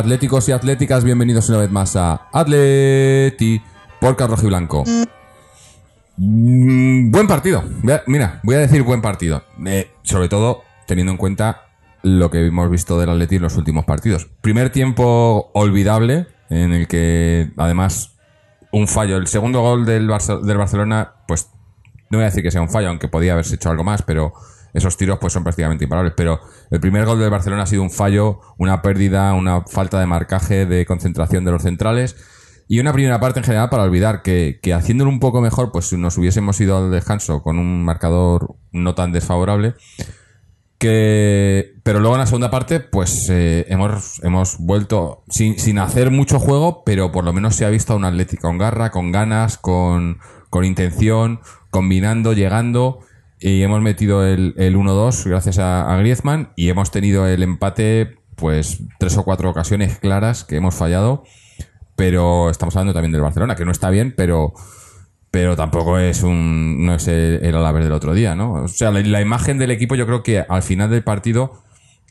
atléticos y atléticas, bienvenidos una vez más a Atleti por Carrojo y Blanco. Mm, buen partido. Mira, voy a decir buen partido. Eh, sobre todo teniendo en cuenta lo que hemos visto del Atleti en los últimos partidos. Primer tiempo olvidable, en el que además un fallo. El segundo gol del, del Barcelona, pues no voy a decir que sea un fallo, aunque podía haberse hecho algo más, pero esos tiros pues son prácticamente imparables. Pero el primer gol del Barcelona ha sido un fallo, una pérdida, una falta de marcaje, de concentración de los centrales. Y una primera parte en general para olvidar que, que haciéndolo un poco mejor, pues nos hubiésemos ido al descanso con un marcador no tan desfavorable. Que, pero luego en la segunda parte, pues eh, hemos, hemos vuelto sin, sin hacer mucho juego, pero por lo menos se ha visto a un Atlético con garra, con ganas, con, con intención, combinando, llegando. Y hemos metido el, el 1-2 gracias a, Griezmann y hemos tenido el empate, pues tres o cuatro ocasiones claras que hemos fallado. Pero estamos hablando también del Barcelona, que no está bien, pero, pero tampoco es un no es el, el Alavés del otro día, ¿no? O sea, la, la imagen del equipo yo creo que al final del partido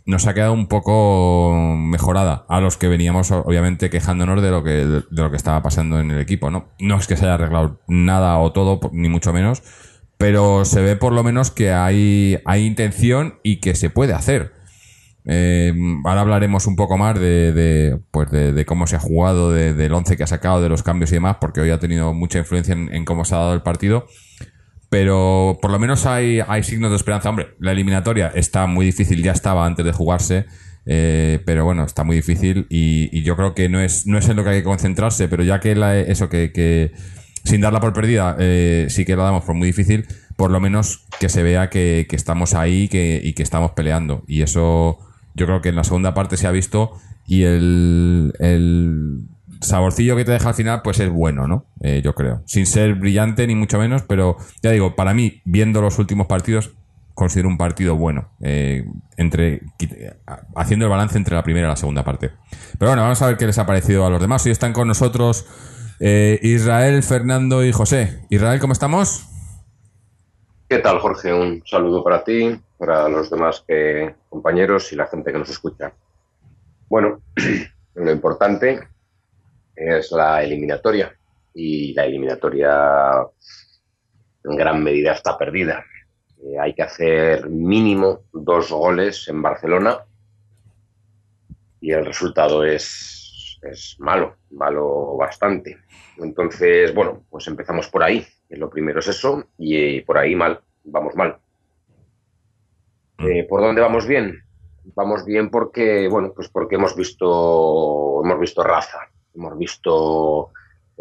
nos ha quedado un poco mejorada a los que veníamos obviamente quejándonos de lo que de lo que estaba pasando en el equipo, ¿no? No es que se haya arreglado nada o todo ni mucho menos, pero se ve por lo menos que hay hay intención y que se puede hacer. Eh, ahora hablaremos un poco más de, de, pues de, de cómo se ha jugado, de- del once que ha sacado, de los cambios y demás, porque hoy ha tenido mucha influencia en, en cómo se ha dado el partido. Pero por lo menos hay, hay signos de esperanza. Hombre, la eliminatoria está muy difícil, ya estaba antes de jugarse. eh, pero bueno, está muy difícil y, y yo creo que no es, no es en lo que hay que concentrarse, pero ya que la- eso que, que sin darla por perdida, eh, sí que la damos por muy difícil, por lo menos que se vea que, que estamos ahí que, y que estamos peleando. Y eso yo creo que en la segunda parte se ha visto y el, el saborcillo que te deja al final pues es bueno, ¿no? Eh, yo creo. Sin ser brillante ni mucho menos, pero ya digo, para mí, viendo los últimos partidos, considero un partido bueno, eh, entre haciendo el balance entre la primera y la segunda parte. Pero bueno, vamos a ver qué les ha parecido a los demás. Hoy están con nosotros eh, Israel, Fernando y José. Israel, ¿cómo estamos? ¿Qué tal, Jorge? Un saludo para ti, para los demás que- compañeros y la gente que nos escucha. Bueno, lo importante es la eliminatoria y la eliminatoria en gran medida está perdida. Eh, hay que hacer mínimo dos goles en Barcelona y el resultado es, es malo, malo bastante. Entonces, bueno, pues empezamos por ahí. Lo primero es eso y por ahí mal, vamos mal. Eh, ¿Por dónde vamos bien? Vamos bien porque, bueno, pues porque hemos visto, hemos visto raza, hemos visto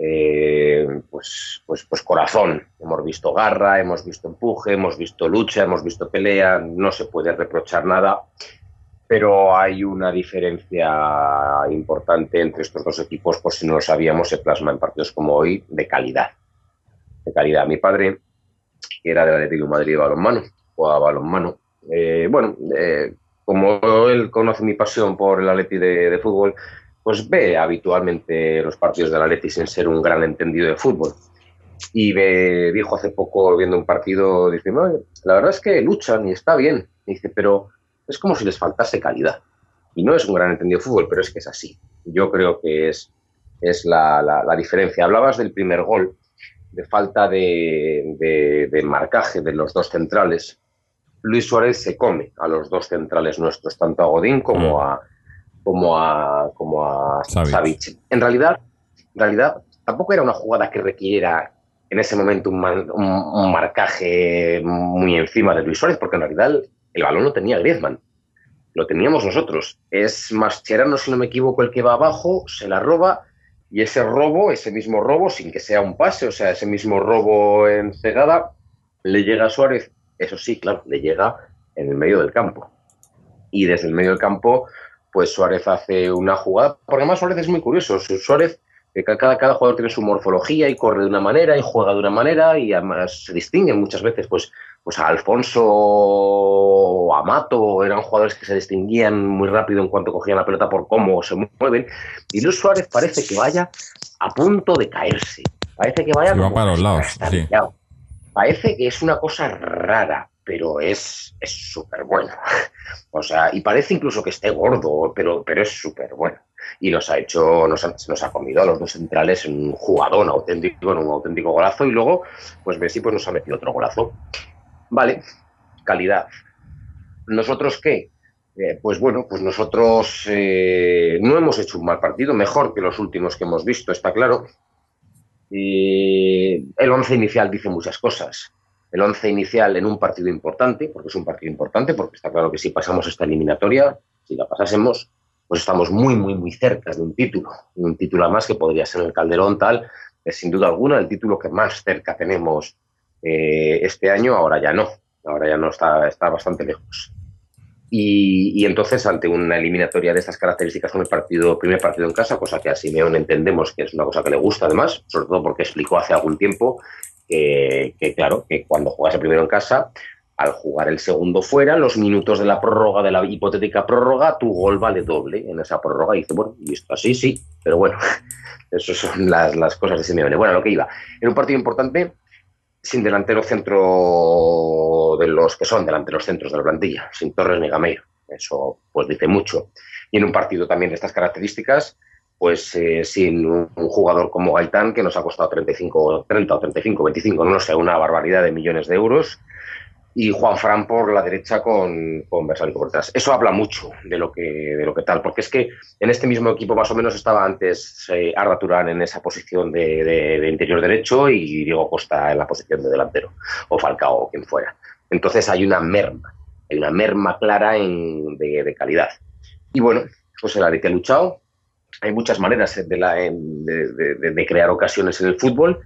eh, pues, pues, pues corazón, hemos visto garra, hemos visto empuje, hemos visto lucha, hemos visto pelea, no se puede reprochar nada, pero hay una diferencia importante entre estos dos equipos, por si no lo sabíamos, se plasma en partidos como hoy, de calidad. De calidad. Mi padre, que era del Atlético de Madrid de balonmano, jugaba balonmano. Eh, bueno, eh, como él conoce mi pasión por el Atleti de, fútbol, pues ve habitualmente los partidos del Atleti sin ser un gran entendido de fútbol. Y me dijo hace poco, viendo un partido, dice, "No, la verdad es que luchan y está bien. Y dice, pero es como si les faltase calidad. Y no es un gran entendido de fútbol, pero es que es así. Yo creo que es, es la, la- la diferencia. Hablabas del primer gol, de falta de, de- de marcaje de los dos centrales. Luis Suárez se come a los dos centrales nuestros, tanto a Godín como a, como a, como a Savic. En realidad, en realidad, tampoco era una jugada que requiriera en ese momento un, man- un- un marcaje muy encima de Luis Suárez, porque en realidad el, el balón lo tenía Griezmann. Lo teníamos nosotros. Es Mascherano, si no me equivoco, el que va abajo, se la roba y ese robo, ese mismo robo, sin que sea un pase, o sea, ese mismo robo en cegada, le llega a Suárez. Eso sí, claro, le llega en el medio del campo. y desde el medio del campo, pues Suárez hace una jugada, porque además Suárez es muy curioso, Suárez, que cada, cada jugador tiene su morfología y corre de una manera y juega de una manera y además se distinguen muchas veces, pues, pues a Alfonso o a Mato eran jugadores que se distinguían muy rápido en cuanto cogían la pelota por cómo se mueven, y Luis Suárez parece que vaya a punto de caerse, parece que vaya como para los lados, sí. Parece que es una cosa rara, pero es es súper bueno. O sea, y parece incluso que esté gordo, pero, pero es súper bueno. Y nos ha hecho, nos ha, nos ha comido a los dos centrales en un jugadón auténtico, en un auténtico golazo, y luego, pues Messi pues nos ha metido otro golazo. Vale, calidad. ¿Nosotros qué? Eh, pues bueno, pues nosotros eh, no hemos hecho un mal partido, mejor que los últimos que hemos visto, está claro. Y el once inicial dice muchas cosas. El once inicial en un partido importante, porque es un partido importante, porque está claro que si pasamos esta eliminatoria, si la pasásemos, pues estamos muy, muy, muy cerca de un título. Un título además que podría ser el Calderón tal, es sin duda alguna el título que más cerca tenemos eh, este año, ahora ya no. Ahora ya no está, está bastante lejos. Y, y, entonces, ante una eliminatoria de estas características con el partido, primer partido en casa, cosa que a Simeón entendemos que es una cosa que le gusta además, sobre todo porque explicó hace algún tiempo que, que claro, que cuando juegas primero en casa, al jugar el segundo fuera, los minutos de la prórroga, de la hipotética prórroga, tu gol vale doble en esa prórroga. Y dice, bueno, y esto así, sí, pero bueno, eso son las, las cosas de Simeone. Bueno, lo que iba. En un partido importante, sin delantero centro de los que son delanteros centros de la plantilla, sin Torres ni Gameiro. Eso pues dice mucho. Y en un partido también de estas características, pues eh, sin un, un, jugador como Gaitán, que nos ha costado 35, 30 o 35, 25, no sé, una barbaridad de millones de euros, y Juan Fran por la derecha con, con Versálico por detrás. Eso habla mucho de lo, que, de lo que tal, porque es que en este mismo equipo más o menos estaba antes eh, Arda Turán en esa posición de, de, de, interior derecho y Diego Costa en la posición de delantero, o Falcao o quien fuera. Entonces hay una merma, hay una merma clara en, de, de calidad. Y bueno, pues el Atleti ha luchado, hay muchas maneras de, la, de, crear ocasiones en el fútbol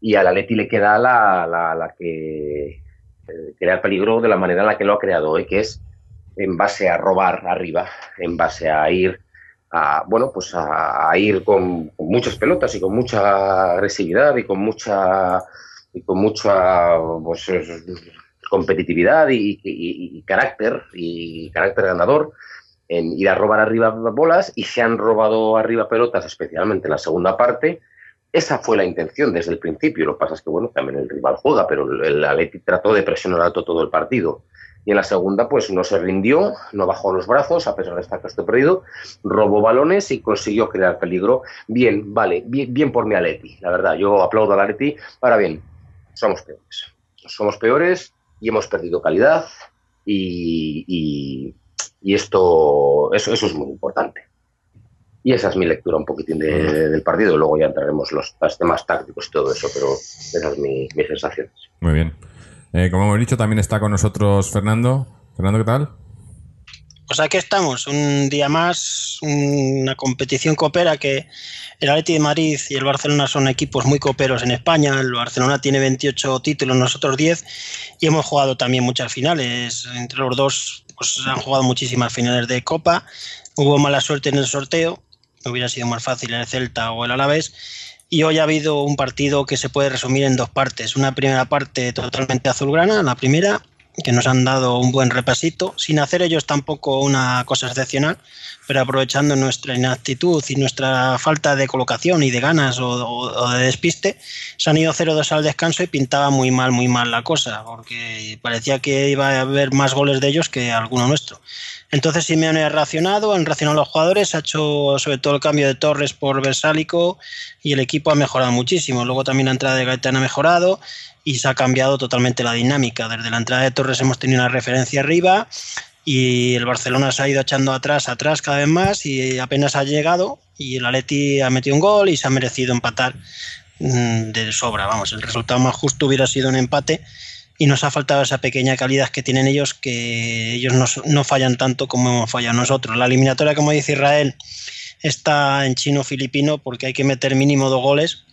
y al Atleti le queda la, la, la que crear peligro de la manera en la que lo ha creado que es en base a robar arriba, en base a ir a, bueno, pues a, ir con, muchas pelotas y con mucha agresividad y con mucha y con mucha pues, competitividad y, carácter y carácter ganador en ir a robar arriba bolas y se han robado arriba pelotas, especialmente en la segunda parte, esa fue la intención desde el principio. Lo que pasa es que, bueno, también el rival juega, pero el Atleti trató de presionar alto todo el partido. Y en la segunda, pues no se rindió, no bajó los brazos, a pesar de estar casi perdido, robó balones y consiguió crear peligro. Bien, vale, bien, bien por mi Atleti, la verdad. Yo aplaudo al Atleti. Ahora bien, somos peores. Somos peores y hemos perdido calidad y, y, y esto, eso, eso es muy importante. Y esa es mi lectura un poquitín de, del partido. Luego ya entraremos los, los, temas tácticos y todo eso, pero esa es mi, mi sensación. Muy bien. Eh, como hemos dicho, también está con nosotros Fernando. Fernando, ¿qué tal? Pues aquí estamos, un día más, una competición coopera que el Atleti de Madrid y el Barcelona son equipos muy cooperos en España. El Barcelona tiene 28 títulos, nosotros 10, y hemos jugado también muchas finales. Entre los dos pues, han jugado muchísimas finales de Copa. Hubo mala suerte en el sorteo, hubiera sido más fácil el Celta o el Alavés. Y hoy ha habido un partido que se puede resumir en dos partes. Una primera parte totalmente azulgrana, la primera, que nos han dado un buen repasito, sin hacer ellos tampoco una cosa excepcional, pero aprovechando nuestra inactitud y nuestra falta de colocación y de ganas o, o de despiste, se han ido 0-2 al descanso y pintaba muy mal, muy mal la cosa, porque parecía que iba a haber más goles de ellos que alguno nuestro. Entonces Simeone ha reaccionado, han reaccionado los jugadores, ha hecho sobre todo el cambio de Torres por Versálico y el equipo ha mejorado muchísimo. Luego también la entrada de Gaetán ha mejorado y se ha cambiado totalmente la dinámica. Desde la entrada de Torres hemos tenido una referencia arriba y el Barcelona se ha ido echando atrás, atrás cada vez más y apenas ha llegado y el Atleti ha metido un gol y se ha merecido empatar mmm, de sobra. Vamos, el resultado más justo hubiera sido un empate y nos ha faltado esa pequeña calidad que tienen ellos, que ellos no, no fallan tanto como hemos fallado nosotros. La eliminatoria, como dice Israel, está en chino-filipino porque hay que meter mínimo dos goles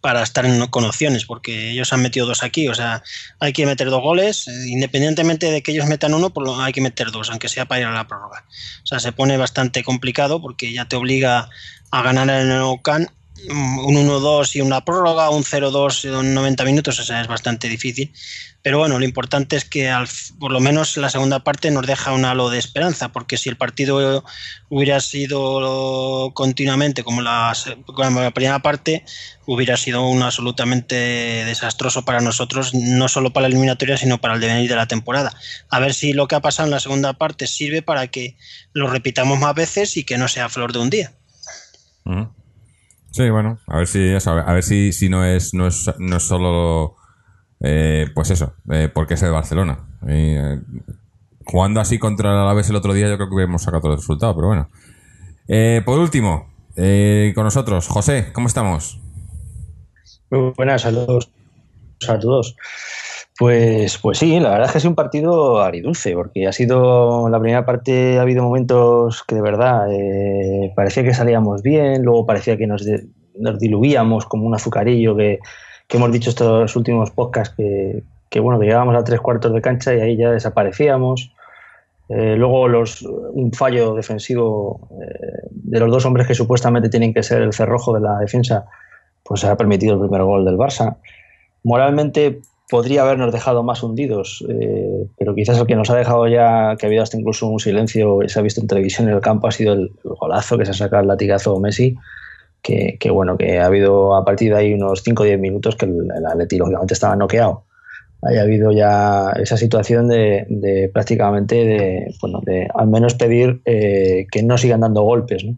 para estar en, con opciones, porque ellos han metido dos aquí, o sea, hay que meter dos goles, eh, independientemente de que ellos metan uno, hay que meter dos, aunque sea para ir a la prórroga. O sea, se pone bastante complicado porque ya te obliga a ganar en el Ocan un 1-2 y una prórroga, un 0-2 en 90 minutos, o sea, es bastante difícil. Pero bueno, lo importante es que al, por lo menos la segunda parte nos deja un halo de esperanza, porque si el partido hubiera sido continuamente como la, como la primera parte, hubiera sido un absolutamente desastroso para nosotros, no solo para la eliminatoria, sino para el devenir de la temporada. A ver si lo que ha pasado en la segunda parte sirve para que lo repitamos más veces y que no sea flor de un día. Sí, bueno, a ver si a ver si, si no es no es, no es solo eh, pues eso, eh, porque es de Barcelona. Eh, jugando así contra el Alavés el otro día, yo creo que hubiéramos sacado todo el resultado, pero bueno. Eh, por último, eh, con nosotros, José, ¿cómo estamos? Muy buenas, saludos a todos. Pues, pues sí, la verdad es que ha sido un partido aridulce, porque ha sido la primera parte, ha habido momentos que de verdad eh, parecía que salíamos bien, luego parecía que nos, de- nos diluíamos como un azucarillo que, hemos dicho estos últimos podcasts que, que, bueno, que llegábamos a tres cuartos de cancha y ahí ya desaparecíamos. Eh, luego los, un fallo defensivo eh, de los dos hombres que supuestamente tienen que ser el cerrojo de la defensa, pues ha permitido el primer gol del Barça. Moralmente podría habernos dejado más hundidos, eh, pero quizás el que nos ha dejado ya, que ha habido hasta incluso un silencio, se ha visto en televisión en el campo, ha sido el, el golazo que se ha sacado el latigazo Messi, que, que bueno, que ha habido a partir de ahí unos 5 o 10 minutos que el, el Atleti lógicamente estaba noqueado. Haya habido ya esa situación de, de prácticamente de, bueno, de al menos pedir eh, que no sigan dando golpes, ¿no?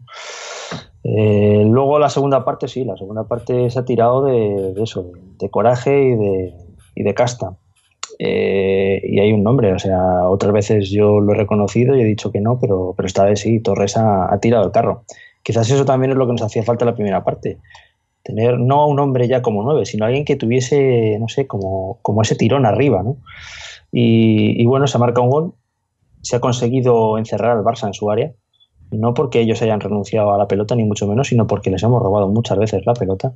Eh, luego la segunda parte, sí, la segunda parte se ha tirado de, de eso, de coraje y de, y de casta. Eh, y hay un nombre, o sea, otras veces yo lo he reconocido y he dicho que no, pero, pero esta vez sí, Torres ha, tirado el carro. Quizás eso también es lo que nos hacía falta en la primera parte. Tener no a un hombre ya como nueve, sino alguien que tuviese, no sé, como, como ese tirón arriba, ¿no? Y, y bueno, se ha marcado un gol, se ha conseguido encerrar al Barça en su área, no porque ellos hayan renunciado a la pelota, ni mucho menos, sino porque les hemos robado muchas veces la pelota.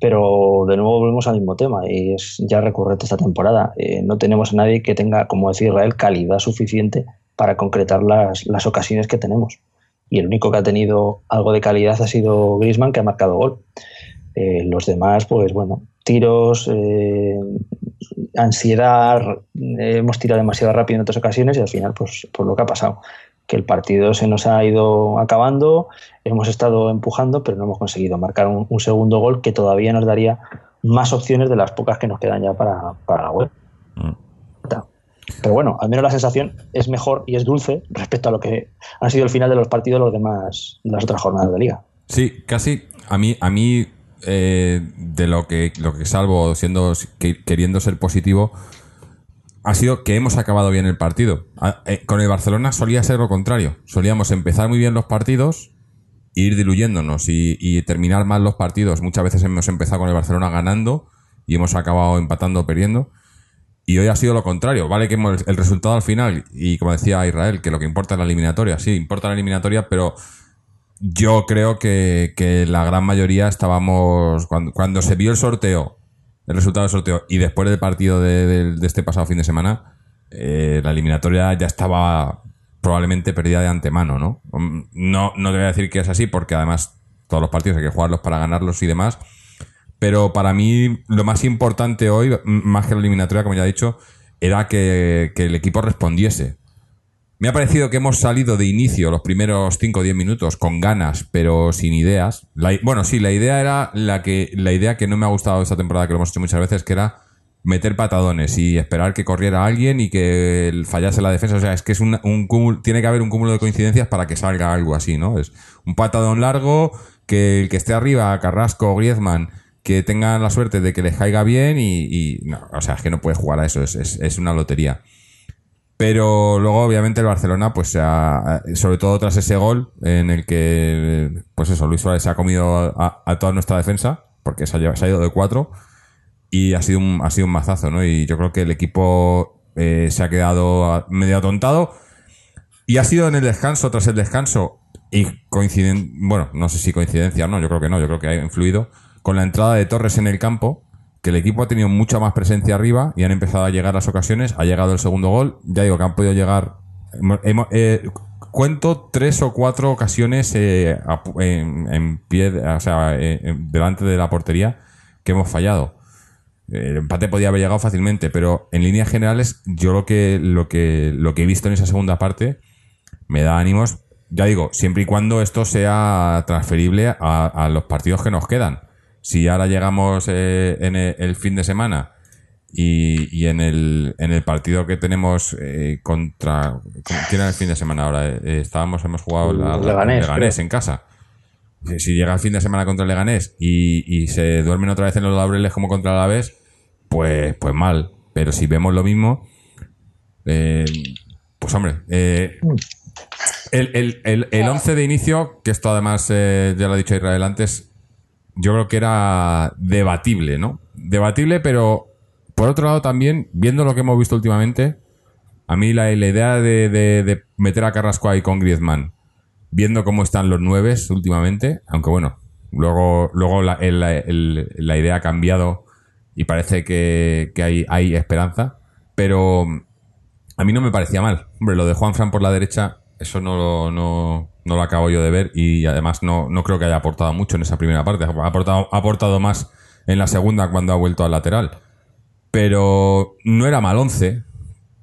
Pero de nuevo volvemos al mismo tema y es ya recurrente esta temporada. Eh, no tenemos a nadie que tenga, como decía Israel, calidad suficiente para concretar las, las ocasiones que tenemos. Y el único que ha tenido algo de calidad ha sido Griezmann, que ha marcado gol. Eh, los demás, pues bueno, tiros, eh, ansiedad, eh, hemos tirado demasiado rápido en otras ocasiones y al final, pues por lo que ha pasado, que el partido se nos ha ido acabando, hemos estado empujando, pero no hemos conseguido marcar un, un segundo gol que todavía nos daría más opciones de las pocas que nos quedan ya para, para la web. Mm. Pero bueno, al menos la sensación es mejor y es dulce respecto a lo que ha sido el final de los partidos de los demás, de las otras jornadas de liga. Sí, casi a mí, a mí eh, de lo que, lo que salvo siendo que- queriendo ser positivo, ha sido que hemos acabado bien el partido. A- eh, con el Barcelona solía ser lo contrario. Solíamos empezar muy bien los partidos, ir diluyéndonos y, terminar mal los partidos. Muchas veces hemos empezado con el Barcelona ganando y hemos acabado empatando o perdiendo. Y hoy ha sido lo contrario. Vale que el resultado al final, y como decía Israel, que lo que importa es la eliminatoria. Sí, importa la eliminatoria, pero yo creo que, la gran mayoría estábamos. Cuando se vio el sorteo, el resultado del sorteo, y después del partido de, este pasado fin de semana, eh, la eliminatoria ya estaba probablemente perdida de antemano, ¿no? No, no te voy a decir que es así, porque además todos los partidos hay que jugarlos para ganarlos y demás. Pero para mí lo más importante hoy, más que la eliminatoria, como ya he dicho, era que el equipo respondiese. Me ha parecido que hemos salido de inicio los primeros 5 o 10 minutos con ganas, pero sin ideas. La bueno, sí, la idea era la que la idea que no me ha gustado esta temporada, que lo hemos hecho muchas veces, que era meter patadones y esperar que corriera alguien y que fallase la defensa. O sea, es que es un, un cúmulo- tiene que haber un cúmulo de coincidencias para que salga algo así, ¿no? Es un patadón largo, que el que esté arriba, Carrasco o Griezmann, que tengan la suerte de que les caiga bien y, y- no, o sea, es que no puedes jugar a eso, es, es- es una lotería. Pero luego, obviamente, el Barcelona, pues, ha- sobre todo tras ese gol en el que, pues eso, Luis Suárez se ha comido a, toda nuestra defensa, porque se ha, se ha ido de cuatro, y ha sido un, ha sido un mazazo, ¿no? Y yo creo que el equipo eh, se ha quedado medio atontado, y ha sido en el descanso, tras el descanso, y coinciden, bueno, no sé si coincidencia o no, yo creo que no, yo creo que ha influido, con la entrada de Torres en el campo, que el equipo ha tenido mucha más presencia arriba y han empezado a llegar las ocasiones. Ha llegado el segundo gol. Ya digo que han podido llegar. hemos- eh, cuento tres o cuatro ocasiones eh, en, pie, o sea, eh, delante de la portería que hemos fallado. El empate podía haber llegado fácilmente, pero en líneas generales, yo lo que, lo que, lo que he visto en esa segunda parte me da ánimos. Ya digo, siempre y cuando esto sea transferible a los partidos que nos quedan. Si ahora llegamos eh, en el, el fin de semana y, y en, el, en el partido que tenemos eh, contra. ¿Quién era el fin de semana ahora? Eh, estábamos, hemos jugado la, la- Leganés, Leganés en casa. Si, si llega el fin de semana contra el Leganés y, y se duermen otra vez en los laureles como contra el Alavés, pues, pues mal. Pero si vemos lo mismo, eh, pues hombre, eh, el, el, el, el 11 de inicio, que esto además eh, ya lo ha dicho Israel antes, yo creo que era debatible, ¿no? Debatible, pero por otro lado también, viendo lo que hemos visto últimamente, a mí la, la idea de, de- meter a Carrasco ahí con Griezmann, viendo cómo están los nueves últimamente, aunque bueno, luego, luego la, el- la idea ha cambiado y parece que, que hay, hay esperanza, pero a mí no me parecía mal. Hombre, lo de Juan Fran por la derecha, eso no, lo- no, no lo acabo yo de ver y además no, no creo que haya aportado mucho en esa primera parte. Ha aportado, ha aportado más en la segunda cuando ha vuelto al lateral. Pero no era mal 11,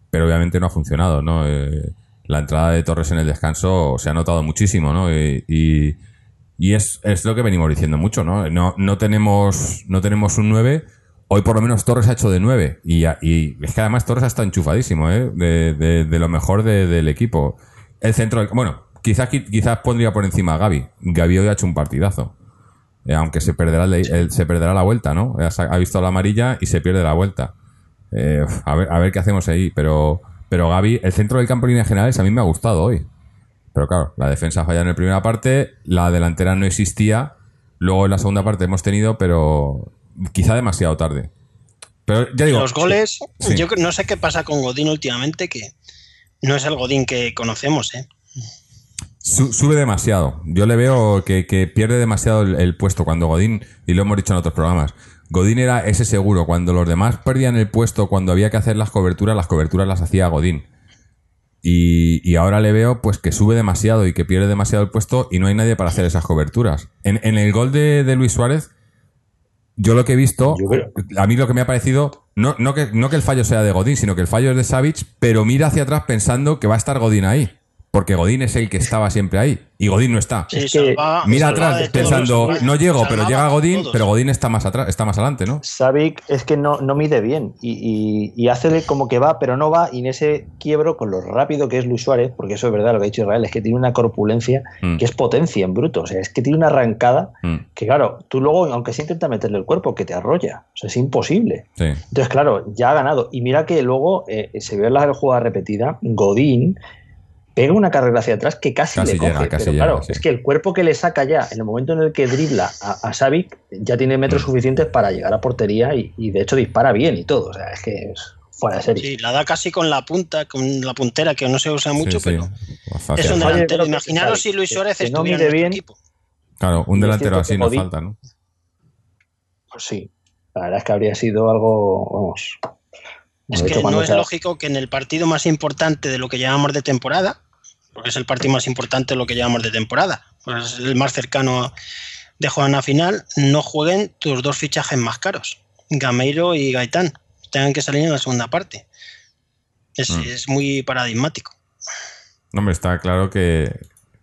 pero obviamente no ha funcionado, ¿no? Eh, la entrada de Torres en el descanso se ha notado muchísimo, ¿no? Y, y- es, es lo que venimos diciendo mucho, ¿no? No, no, tenemos, no tenemos un 9. Hoy por lo menos Torres ha hecho de 9. Y, y es que además Torres está enchufadísimo, ¿eh? De, de- de lo mejor de- del equipo. El centro, del- bueno, quizás, quizás pondría por encima a Gaby. Gaby hoy ha hecho un partidazo. Eh, aunque se perderá, el- el- se perderá la vuelta, ¿no? Ha, visto la amarilla y se pierde la vuelta. Eh, a, ver, a ver qué hacemos ahí. Pero, pero Gaby, el centro del campo en líneas generales a mí me ha gustado hoy. Pero claro, la defensa falla en la primera parte, la delantera no existía. Luego en la segunda parte hemos tenido, pero quizá demasiado tarde. Pero ya digo. Los goles, Sí. yo no sé qué pasa con Godín últimamente, que no es el Godín que conocemos, ¿eh? Su- sube demasiado. Yo le veo que, pierde demasiado el, puesto cuando Godín, y lo hemos dicho en otros programas, Godín era ese seguro. Cuando los demás perdían el puesto, cuando había que hacer las coberturas, las coberturas las hacía Godín. Y, ahora le veo pues que sube demasiado y que pierde demasiado el puesto y no hay nadie para hacer esas coberturas. En, el gol de Luis Suárez, yo lo que he visto, a mí lo que me ha parecido, no, no, que, no que el fallo sea de Godín, sino que el fallo es de Savic, pero mira hacia atrás pensando que va a estar Godín ahí. Porque Godín es el que estaba siempre ahí. Y Godín no está. Sí, Es que salva- Mira atrás pensando, los- no llego, pero llega Godín, todos. pero Godín está más atrás, está más adelante, ¿no? Savic es que no, no mide bien y, y, y hace como que va, pero no va, y en ese quiebro, con lo rápido que es Luis Suárez, porque eso es verdad lo que ha dicho Israel, es que tiene una corpulencia Mm. que es potencia en bruto, o sea, es que tiene una arrancada Mm, que, claro, tú luego, aunque se intenta meterle el cuerpo, que te arrolla, o sea, es imposible. sí. Entonces, claro, ya ha ganado. Y mira que luego eh, se ve en la jugada repetida, Godín pega una carrera hacia atrás que casi, Casi le coge. llega, casi pero llega, claro, sí. es que el cuerpo que le saca ya, en el momento en el que dribla a, a Savic, ya tiene metros Mm. suficientes para llegar a portería y, y, de hecho dispara bien y todo. O sea, es que es fuera de serie. Sí, la da casi con la punta, con la puntera, que no se usa mucho, Sí, sí. pero es un delantero. que Imaginaros si Luis que- Suárez que no estuviera mide en nuestro bien. equipo. Claro, un delantero así que nos Godín- falta, ¿no? Pues sí, la verdad es que habría sido algo, vamos. Es de que no es lógico que en el partido más importante de lo que llamamos de temporada, porque es el partido más importante de lo que llamamos de temporada, pues es el más cercano de Juana final, no jueguen tus dos fichajes más caros, Gameiro y Gaitán, tengan que salir en la segunda parte. Es, Mm. es muy paradigmático. No, hombre, está claro que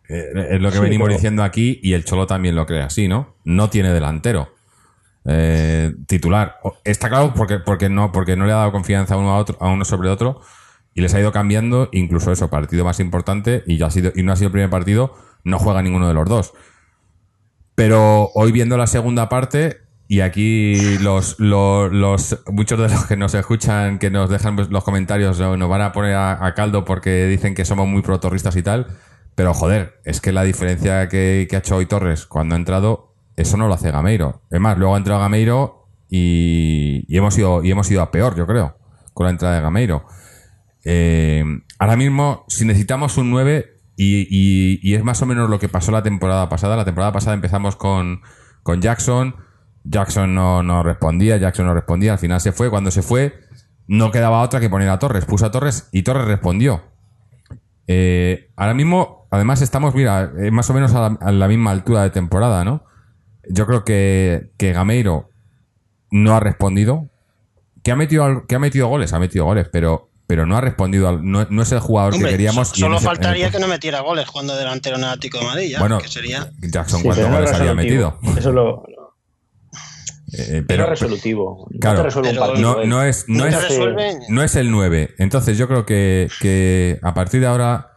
eh, es lo que Sí, venimos pero- diciendo aquí y el Cholo también lo cree así, ¿no? No tiene delantero. Eh, titular. Está claro porque, porque, no, porque no le ha dado confianza a uno, a, otro, a uno sobre otro y les ha ido cambiando, incluso eso, partido más importante y, ya ha sido, y no ha sido el primer partido, no juega ninguno de los dos. Pero hoy viendo la segunda parte, y aquí los, los, muchos de los que nos escuchan, que nos dejan los comentarios, no- nos van a poner a, caldo porque dicen que somos muy protorristas y tal. Pero joder, es que la diferencia que ha hecho hoy Torres cuando ha entrado, eso no lo hace Gameiro. Es más, luego ha entrado Gameiro y, hemos ido, y hemos ido a peor, yo creo, con la entrada de Gameiro. Eh, ahora mismo, si necesitamos un 9, y, es más o menos lo que pasó la temporada pasada. La temporada pasada empezamos con, con Jackson, Jackson no, no respondía, Jackson no respondía, al final se fue. Cuando se fue, no quedaba otra que poner a Torres. Puso a Torres y Torres respondió. Eh, ahora mismo, además, estamos, mira, más o menos a la, a la misma altura de temporada, ¿no? Yo creo que, que Gameiro no ha respondido. Que ha metido, que ha metido goles, ha metido goles, pero, pero no ha respondido. al- no, no es el jugador Hombre, que queríamos. solo ese- en el faltaría que no metiera goles cuando delantero en el Atlético de Madrid, ya, Bueno, que sería... Jackson, Sí, ¿cuántos goles es había metido? Eso lo, Eh, pero pero es resolutivo. No te un partido. no, es, no, es, no es el 9. Entonces yo creo que, que a partir de ahora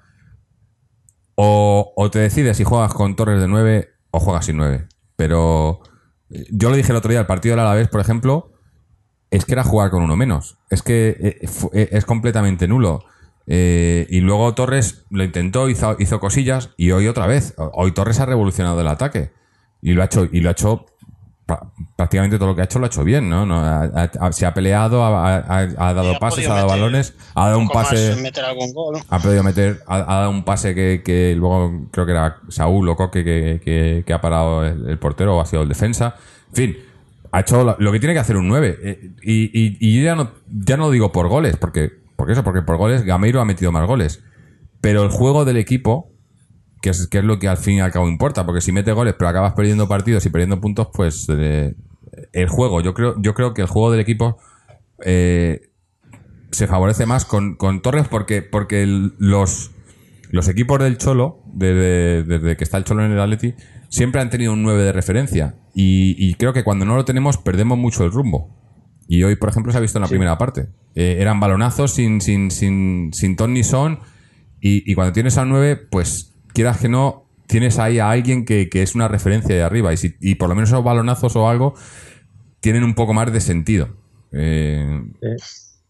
o, o te decides si juegas con Torres de 9 o juegas sin 9. Pero eh, yo lo dije el otro día, el partido del Alavés, por ejemplo, es que era jugar con uno menos. Es que eh, eh, es completamente nulo. Y luego Torres lo intentó, hizo, hizo cosillas y hoy otra vez. Hoy Torres ha revolucionado el ataque. Y lo ha hecho, y lo ha hecho prácticamente todo lo que ha hecho lo ha hecho bien, ¿no? No, ha- ha- se ha peleado, ha, dado pases, ha dado balones, ha dado un pase, meter algún gol. ha podido meter, ha, dado un pase que, que luego creo que era Saúl o Coque que, que- que ha parado el, el portero o ha sido el defensa. En fin, ha hecho lo, lo que tiene que hacer un 9. Eh, y, y- y yo ya no, ya no lo digo por goles, porque, porque eso, porque por goles Gameiro ha metido más goles. Pero el juego del equipo, que es, que es lo que al fin y al cabo importa, porque si mete goles pero acabas perdiendo partidos y perdiendo puntos, pues eh, el juego, yo creo, yo creo que el juego del equipo eh, se favorece más con, con Torres porque, porque el- los, los equipos del Cholo, desde, desde que está el Cholo en el Atleti, siempre han tenido un 9 de referencia. Y, y creo que cuando no lo tenemos perdemos mucho el rumbo. Y hoy, por ejemplo, se ha visto en la primera parte. Eh, eran balonazos sin, sin, sin, sin ton ni son. Y, y cuando tienes al 9, pues quieras que no, tienes ahí a alguien que, que es una referencia de arriba. Y, si, y por lo menos esos balonazos o algo tienen un poco más de sentido. Eh,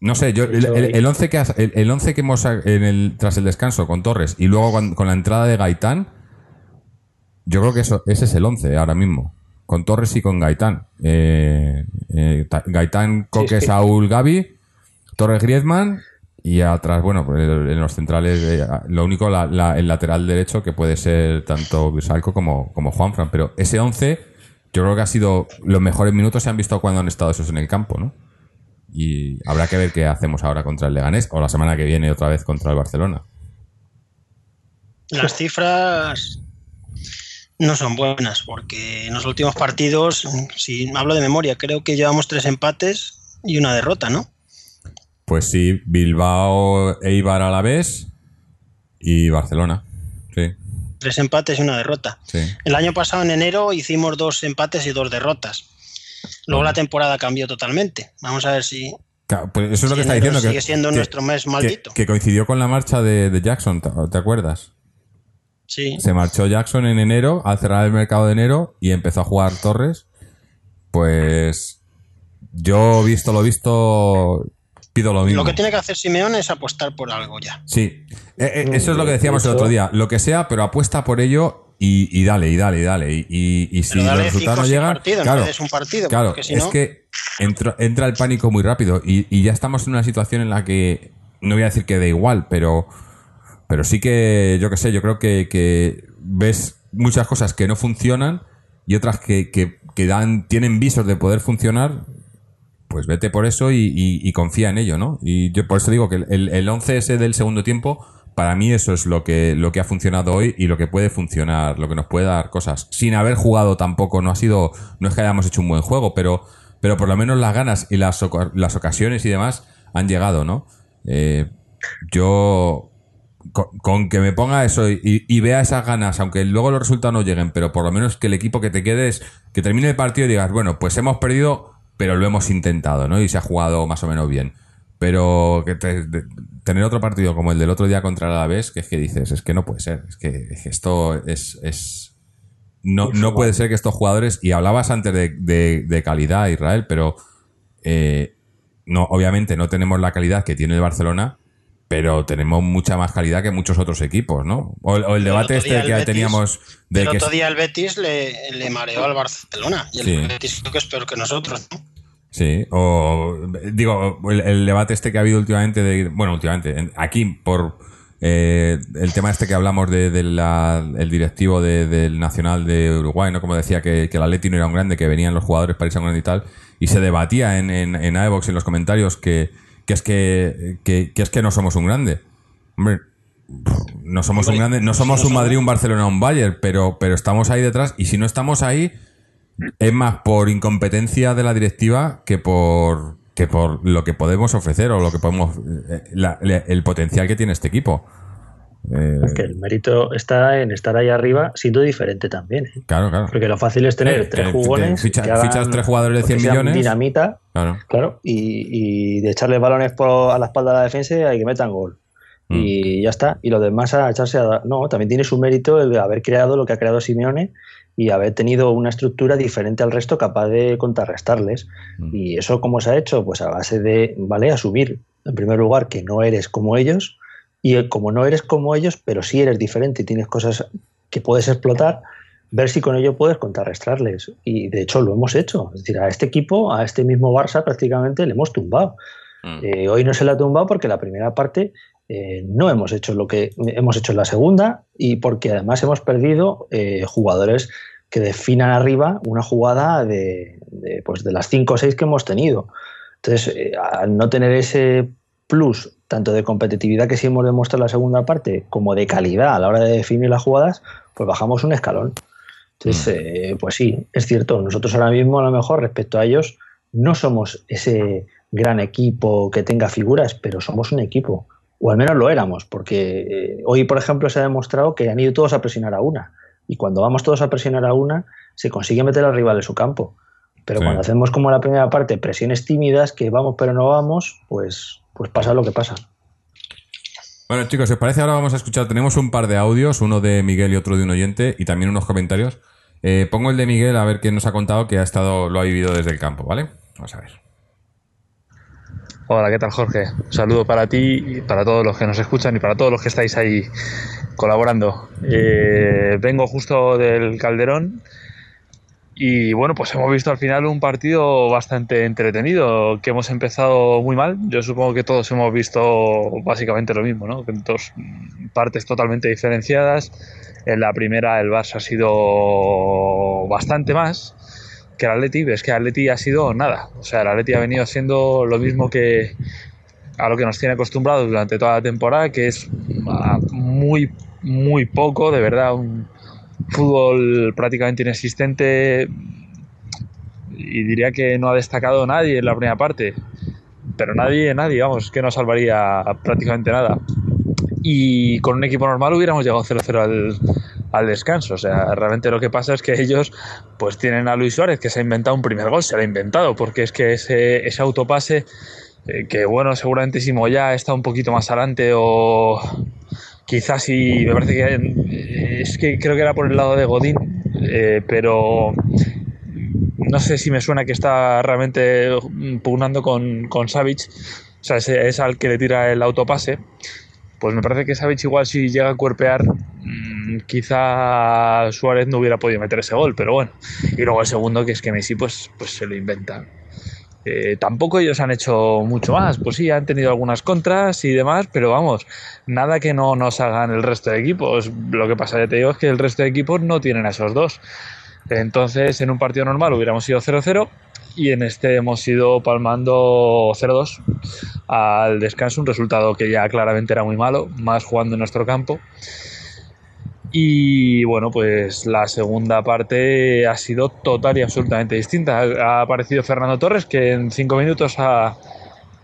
no sé, yo, el, el, el 11 que, has- el, el 11 que hemos en el, tras el descanso con Torres y luego con, con la entrada de Gaitán, yo creo que eso, ese es el 11 ahora mismo. Con Torres y con Gaitán. Eh, eh, Gaitán, Coque, es que- Saúl, Gaby, Torres Griezmann y atrás, bueno, pues en los centrales, eh, lo único, la- el lateral derecho que puede ser tanto Bisalco como, como Juanfran. Pero ese 11, yo creo que ha sido los mejores minutos se han visto cuando han estado esos en el campo, ¿no? Y habrá que ver qué hacemos ahora contra el Leganés o la semana que viene otra vez contra el Barcelona. Las cifras no son buenas porque en los últimos partidos, si hablo de memoria, creo que llevamos tres empates y una derrota, ¿no? Pues sí, Bilbao, Eibar a la vez y Barcelona. Sí, Tres empates y una derrota. sí. El año pasado, en enero, hicimos dos empates y dos derrotas. Luego la temporada cambió totalmente. Vamos a ver si, Claro, pues eso es lo que está diciendo. que- sigue siendo que, nuestro mes maldito. que coincidió con la marcha de, de Jackson, ¿te, te acuerdas? Sí. Se marchó Jackson en enero, al cerrar el mercado de enero, y empezó a jugar Torres. Pues yo, visto lo visto, pido lo mismo. Lo que tiene que hacer Simeone es apostar por algo ya. Sí, Eh, eh, eso es lo que decíamos De el otro día. Lo que sea, pero apuesta por ello y, y dale, y dale, y dale. Y, y- y si Pero los resultados no llegan. partido, claro, des un partido, claro si es no- que entra, entra el pánico muy rápido y, y ya estamos en una situación en la que no voy a decir que da igual, pero, pero sí que, yo qué sé, yo creo que, que ves muchas cosas que no funcionan y otras que, que, que dan, tienen visos de poder funcionar pues vete por eso y, y- y confía en ello, ¿no? Y yo por eso digo que el, el 11 ese del segundo tiempo, para mí eso es lo que, lo que ha funcionado hoy y lo que puede funcionar, lo que nos puede dar cosas. Sin haber jugado tampoco, no ha sido, no es que hayamos hecho un buen juego, pero, pero por lo menos las ganas y las, las ocasiones y demás han llegado, ¿no? Eh, yo, con, con que me ponga eso y, y vea esas ganas, aunque luego los resultados no lleguen, pero por lo menos que el equipo que te quede es que termine el partido y digas, bueno, pues hemos perdido, pero lo hemos intentado, ¿no? Y se ha jugado más o menos bien. Pero que te- de- tener otro partido como el del otro día contra el Alavés, que es que dices, es que no puede ser, es que, es que esto es... es no, no puede ser que estos jugadores, y hablabas antes de, de- de calidad, Israel, pero eh, no, obviamente no tenemos la calidad que tiene el Barcelona, pero tenemos mucha más calidad que muchos otros equipos, ¿no? O, el- o el debate este que Betis- teníamos de el que otro día el Betis le, le mareó al Barcelona y el Sí. Betis creo que es peor que nosotros. ¿no? Sí, o digo, el, el debate este que ha habido últimamente de, bueno, últimamente, en- aquí por eh, el tema este que hablamos del de, la- el directivo de- del Nacional de Uruguay, ¿no? Como decía que, que el Atleti no era un grande, que venían los jugadores para irse a un grande y tal, y se debatía en, en, en iVoox, en los comentarios, que, que es que, que, que es que no somos un grande. Hombre, no somos un grande, no somos un Madrid, un Barcelona, un Bayern, pero, pero estamos ahí detrás, y si no estamos ahí, es más por incompetencia de la directiva que por que por lo que podemos ofrecer o lo que podemos eh, la- la- el potencial que tiene este equipo. Eh, Que el mérito está en estar ahí arriba siendo diferente también. ¿eh? claro, claro. Porque lo fácil es tener Eh, tres jugones. ficha- que hagan fichas tres jugadores de lo que 100 sean millones. Dinamita, Claro. claro. Y, y de echarle balones por, a la espalda de la defensa y que metan gol. Mm. Y ya está. Y los demás a echarse a. No, también tiene su mérito el de haber creado lo que ha creado Simeone y haber tenido una estructura diferente al resto capaz de contrarrestarles. Mm. Y eso, ¿cómo se ha hecho? Pues a base de, ¿vale? Asumir, en primer lugar, que no eres como ellos. Y eh, como no eres como ellos, pero sí eres diferente y tienes cosas que puedes explotar, ver si con ello puedes contrarrestarles. Y de hecho lo hemos hecho. Es decir, a este equipo, a este mismo Barça, prácticamente le hemos tumbado. Mm. Eh, hoy no se la ha tumbado porque la primera parte eh, no hemos hecho lo que hemos hecho en la segunda y porque además hemos perdido eh, jugadores que definan arriba una jugada de, de, pues de las 5 o 6 que hemos tenido. Entonces, al no tener ese plus, tanto de competitividad que sí hemos demostrado en la segunda parte, como de calidad a la hora de definir las jugadas, pues bajamos un escalón. Entonces, eh, pues sí, es cierto, nosotros ahora mismo a lo mejor respecto a ellos no somos ese gran equipo que tenga figuras, pero somos un equipo, o al menos lo éramos, porque eh, hoy, por ejemplo, se ha demostrado que han ido todos a presionar a una, y cuando vamos todos a presionar a una, se consigue meter al rival en su campo. Pero Sí. cuando hacemos como la primera parte, presiones tímidas, que vamos pero no vamos, pues, pues pasa lo que pasa. Bueno, chicos, si os parece, ahora vamos a escuchar. Tenemos un par de audios, uno de Miguel y otro de un oyente, y también unos comentarios. Eh, pongo el de Miguel a ver qué nos ha contado que ha estado, lo ha vivido desde el campo, ¿vale? Vamos a ver. Hola, ¿qué tal Jorge? Un saludo para ti y para todos los que nos escuchan y para todos los que estáis ahí colaborando. Eh, vengo justo del Calderón y bueno, pues hemos visto al final un partido bastante entretenido, que hemos empezado muy mal. Yo supongo que todos hemos visto básicamente lo mismo, ¿no? En dos partes totalmente diferenciadas. En la primera el Barça ha sido bastante más que el Atleti, pero es que el Atleti ha sido nada. O sea, el Atleti ha venido siendo lo mismo que a lo que nos tiene acostumbrados durante toda la temporada, que es ah, muy, muy poco, de verdad, un fútbol prácticamente inexistente y diría que no ha destacado nadie en la primera parte. Pero nadie, nadie, vamos, que no salvaría prácticamente nada. Y con un equipo normal hubiéramos llegado 0-0 al, al descanso. O sea, realmente lo que pasa es que ellos pues tienen a Luis Suárez que se ha inventado un primer gol, se lo ha inventado, porque es que ese, ese autopase, eh, que bueno, seguramente Simo ya está un poquito más adelante o quizás sí, me parece que eh, es que creo que era por el lado de Godín, eh, pero no sé si me suena que está realmente pugnando con, con o sea, ese es al que le tira el autopase. Pues me parece que Savic igual si llega a cuerpear, mmm, quizá Suárez no hubiera podido meter ese gol, pero bueno. Y luego el segundo, que es que Messi pues, pues se lo inventa. Eh, tampoco ellos han hecho mucho más, pues sí, han tenido algunas contras y demás, pero vamos, nada que no nos hagan el resto de equipos. Lo que pasa, ya te digo, es que el resto de equipos no tienen a esos dos. Entonces, en un partido normal hubiéramos sido 0-0 y en este hemos ido palmando 0-2 al descanso, un resultado que ya claramente era muy malo, más jugando en nuestro campo. Y bueno, pues la segunda parte ha sido total y absolutamente distinta. Ha aparecido Fernando Torres, que en cinco minutos ha,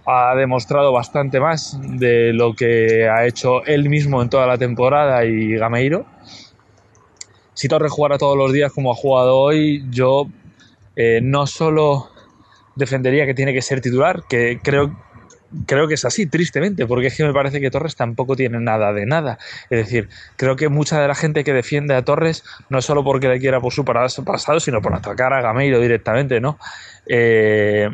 ha demostrado bastante más de lo que ha hecho él mismo en toda la temporada y Gameiro. Si Torres jugara todos los días como ha jugado hoy, yo eh, no solo defendería que tiene que ser titular, que creo creo que es así, tristemente, porque es que me parece que Torres tampoco tiene nada de nada. Es decir, creo que mucha de la gente que defiende a Torres no solo porque le quiera por su pasado, sino por atacar a Gameiro directamente, ¿no? Eh,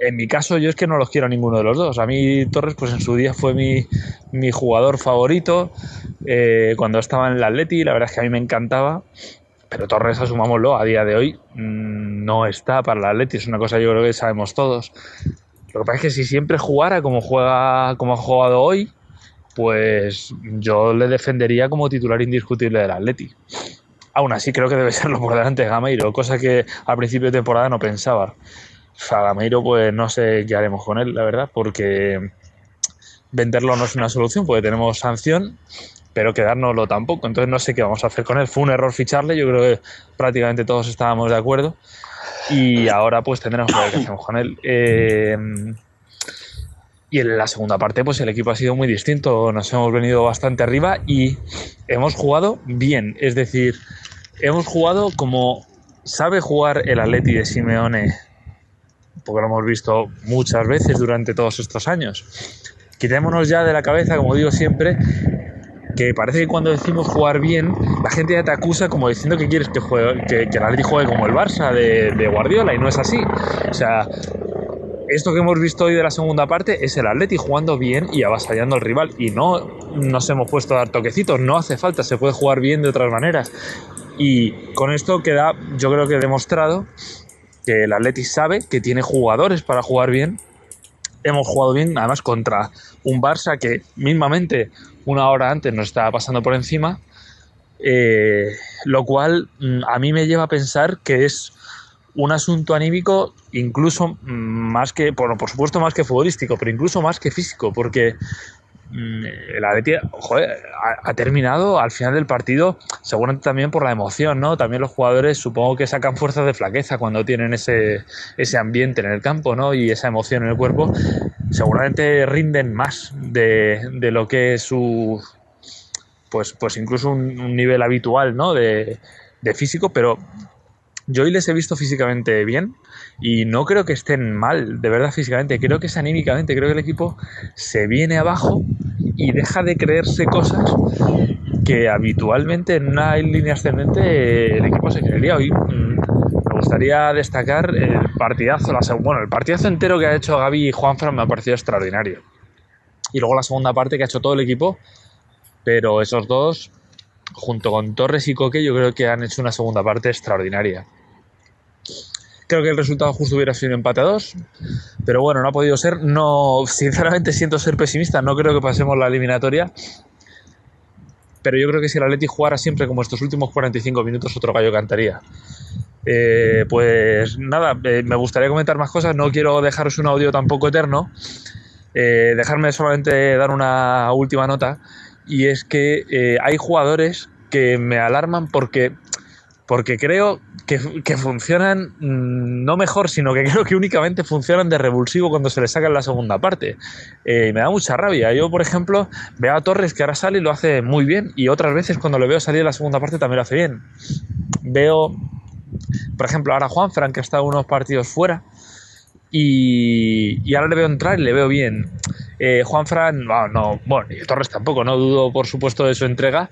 en mi caso, yo es que no los quiero a ninguno de los dos. A mí Torres, pues en su día fue mi, mi jugador favorito eh, cuando estaba en el Atleti, la verdad es que a mí me encantaba. Pero Torres, asumámoslo, a día de hoy mmm, no está para el Atleti, es una cosa yo creo que sabemos todos. Lo que pasa es que si siempre jugara como juega, como ha jugado hoy, pues yo le defendería como titular indiscutible del Atleti. Aún así creo que debe serlo por delante de Gameiro, cosa que al principio de temporada no pensaba. A Gameiro pues no sé qué haremos con él, la verdad, porque venderlo no es una solución, porque tenemos sanción, pero quedárnoslo tampoco. Entonces no sé qué vamos a hacer con él. Fue un error ficharle, yo creo que prácticamente todos estábamos de acuerdo. Y ahora pues tendremos que ver hacemos con él. Eh, y en la segunda parte, pues el equipo ha sido muy distinto. Nos hemos venido bastante arriba y hemos jugado bien. Es decir, hemos jugado como sabe jugar el Atleti de Simeone, porque lo hemos visto muchas veces durante todos estos años. Quitémonos ya de la cabeza, como digo siempre, que parece que cuando decimos jugar bien, la gente ya te acusa como diciendo que quieres que, juegue, que, el Atleti juegue como el Barça de, de Guardiola y no es así. O sea, esto que hemos visto hoy de la segunda parte es el Atleti jugando bien y avasallando al rival y no nos hemos puesto a dar toquecitos, no hace falta, se puede jugar bien de otras maneras. Y con esto queda, yo creo que demostrado que el Atleti sabe que tiene jugadores para jugar bien. Hemos jugado bien, además contra un Barça que mismamente una hora antes nos estaba pasando por encima, eh, lo cual mm, a mí me lleva a pensar que es un asunto anímico incluso más que, bueno, por supuesto más que futbolístico, pero incluso más que físico, porque mm, el Atleti joder, ha, ha, terminado al final del partido, seguramente también por la emoción, ¿no? También los jugadores supongo que sacan fuerzas de flaqueza cuando tienen ese, ese ambiente en el campo, ¿no? Y esa emoción en el cuerpo, seguramente rinden más de, de lo que es su, pues, pues incluso un, un nivel habitual, ¿no? De, de físico, pero yo hoy les he visto físicamente bien y no creo que estén mal, de verdad físicamente, creo que es anímicamente, creo que el equipo se viene abajo y deja de creerse cosas que habitualmente en una línea ascendente el equipo se creería. Hoy mm, me gustaría destacar el partidazo, la, bueno, el partidazo entero que ha hecho Gaby y Juanfran me ha parecido extraordinario. Y luego la segunda parte que ha hecho todo el equipo, pero esos dos junto con Torres y Coque, yo creo que han hecho una segunda parte extraordinaria. Creo que el resultado justo hubiera sido empate a dos, pero bueno, no ha podido ser. No, sinceramente siento ser pesimista, no creo que pasemos la eliminatoria. Pero yo creo que si el Atleti jugara siempre como estos últimos 45 minutos, otro gallo cantaría. Eh, pues nada, eh, me gustaría comentar más cosas, no quiero dejaros un audio tampoco eterno. Eh, dejarme solamente dar una última nota y es que hay jugadores que me alarman porque, porque creo que, funcionan mm, no mejor, sino que creo que únicamente funcionan de revulsivo cuando se les saca en la segunda parte. Eh, me da mucha rabia. Yo, por ejemplo, veo a Torres que ahora sale y lo hace muy bien y otras veces cuando lo veo salir en la segunda parte también lo hace bien. Veo, por ejemplo, ahora Juan Frank que ha estado unos partidos fuera. Y, y, ahora le veo entrar y le veo bien. Eh, Juan Fran, no, no, bueno, y Torres tampoco, no dudo por supuesto de su entrega,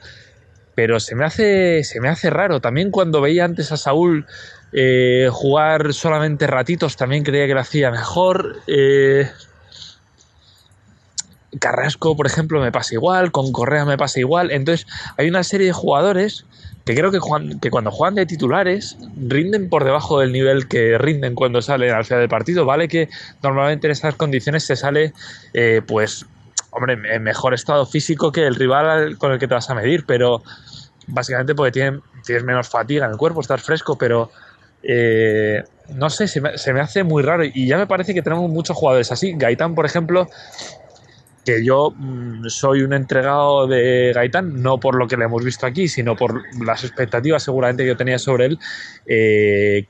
pero se me hace, se me hace raro. También cuando veía antes a Saúl eh, jugar solamente ratitos, también creía que lo hacía mejor. Eh, Carrasco, por ejemplo, me pasa igual, con Correa me pasa igual. Entonces, hay una serie de jugadores que creo que, cuando juegan de titulares rinden por debajo del nivel que rinden cuando salen al final del partido. Vale que normalmente en esas condiciones se sale, eh, pues, hombre, en mejor estado físico que el rival con el que te vas a medir, pero básicamente porque tienes menos fatiga en el cuerpo, estás fresco, pero eh, no sé, se me, hace muy raro y ya me parece que tenemos muchos jugadores así. Gaitán, por ejemplo, que yo mmm, soy un entregado de Gaitán, no por lo que le hemos visto aquí, sino por las expectativas seguramente que yo tenía sobre él. Eh,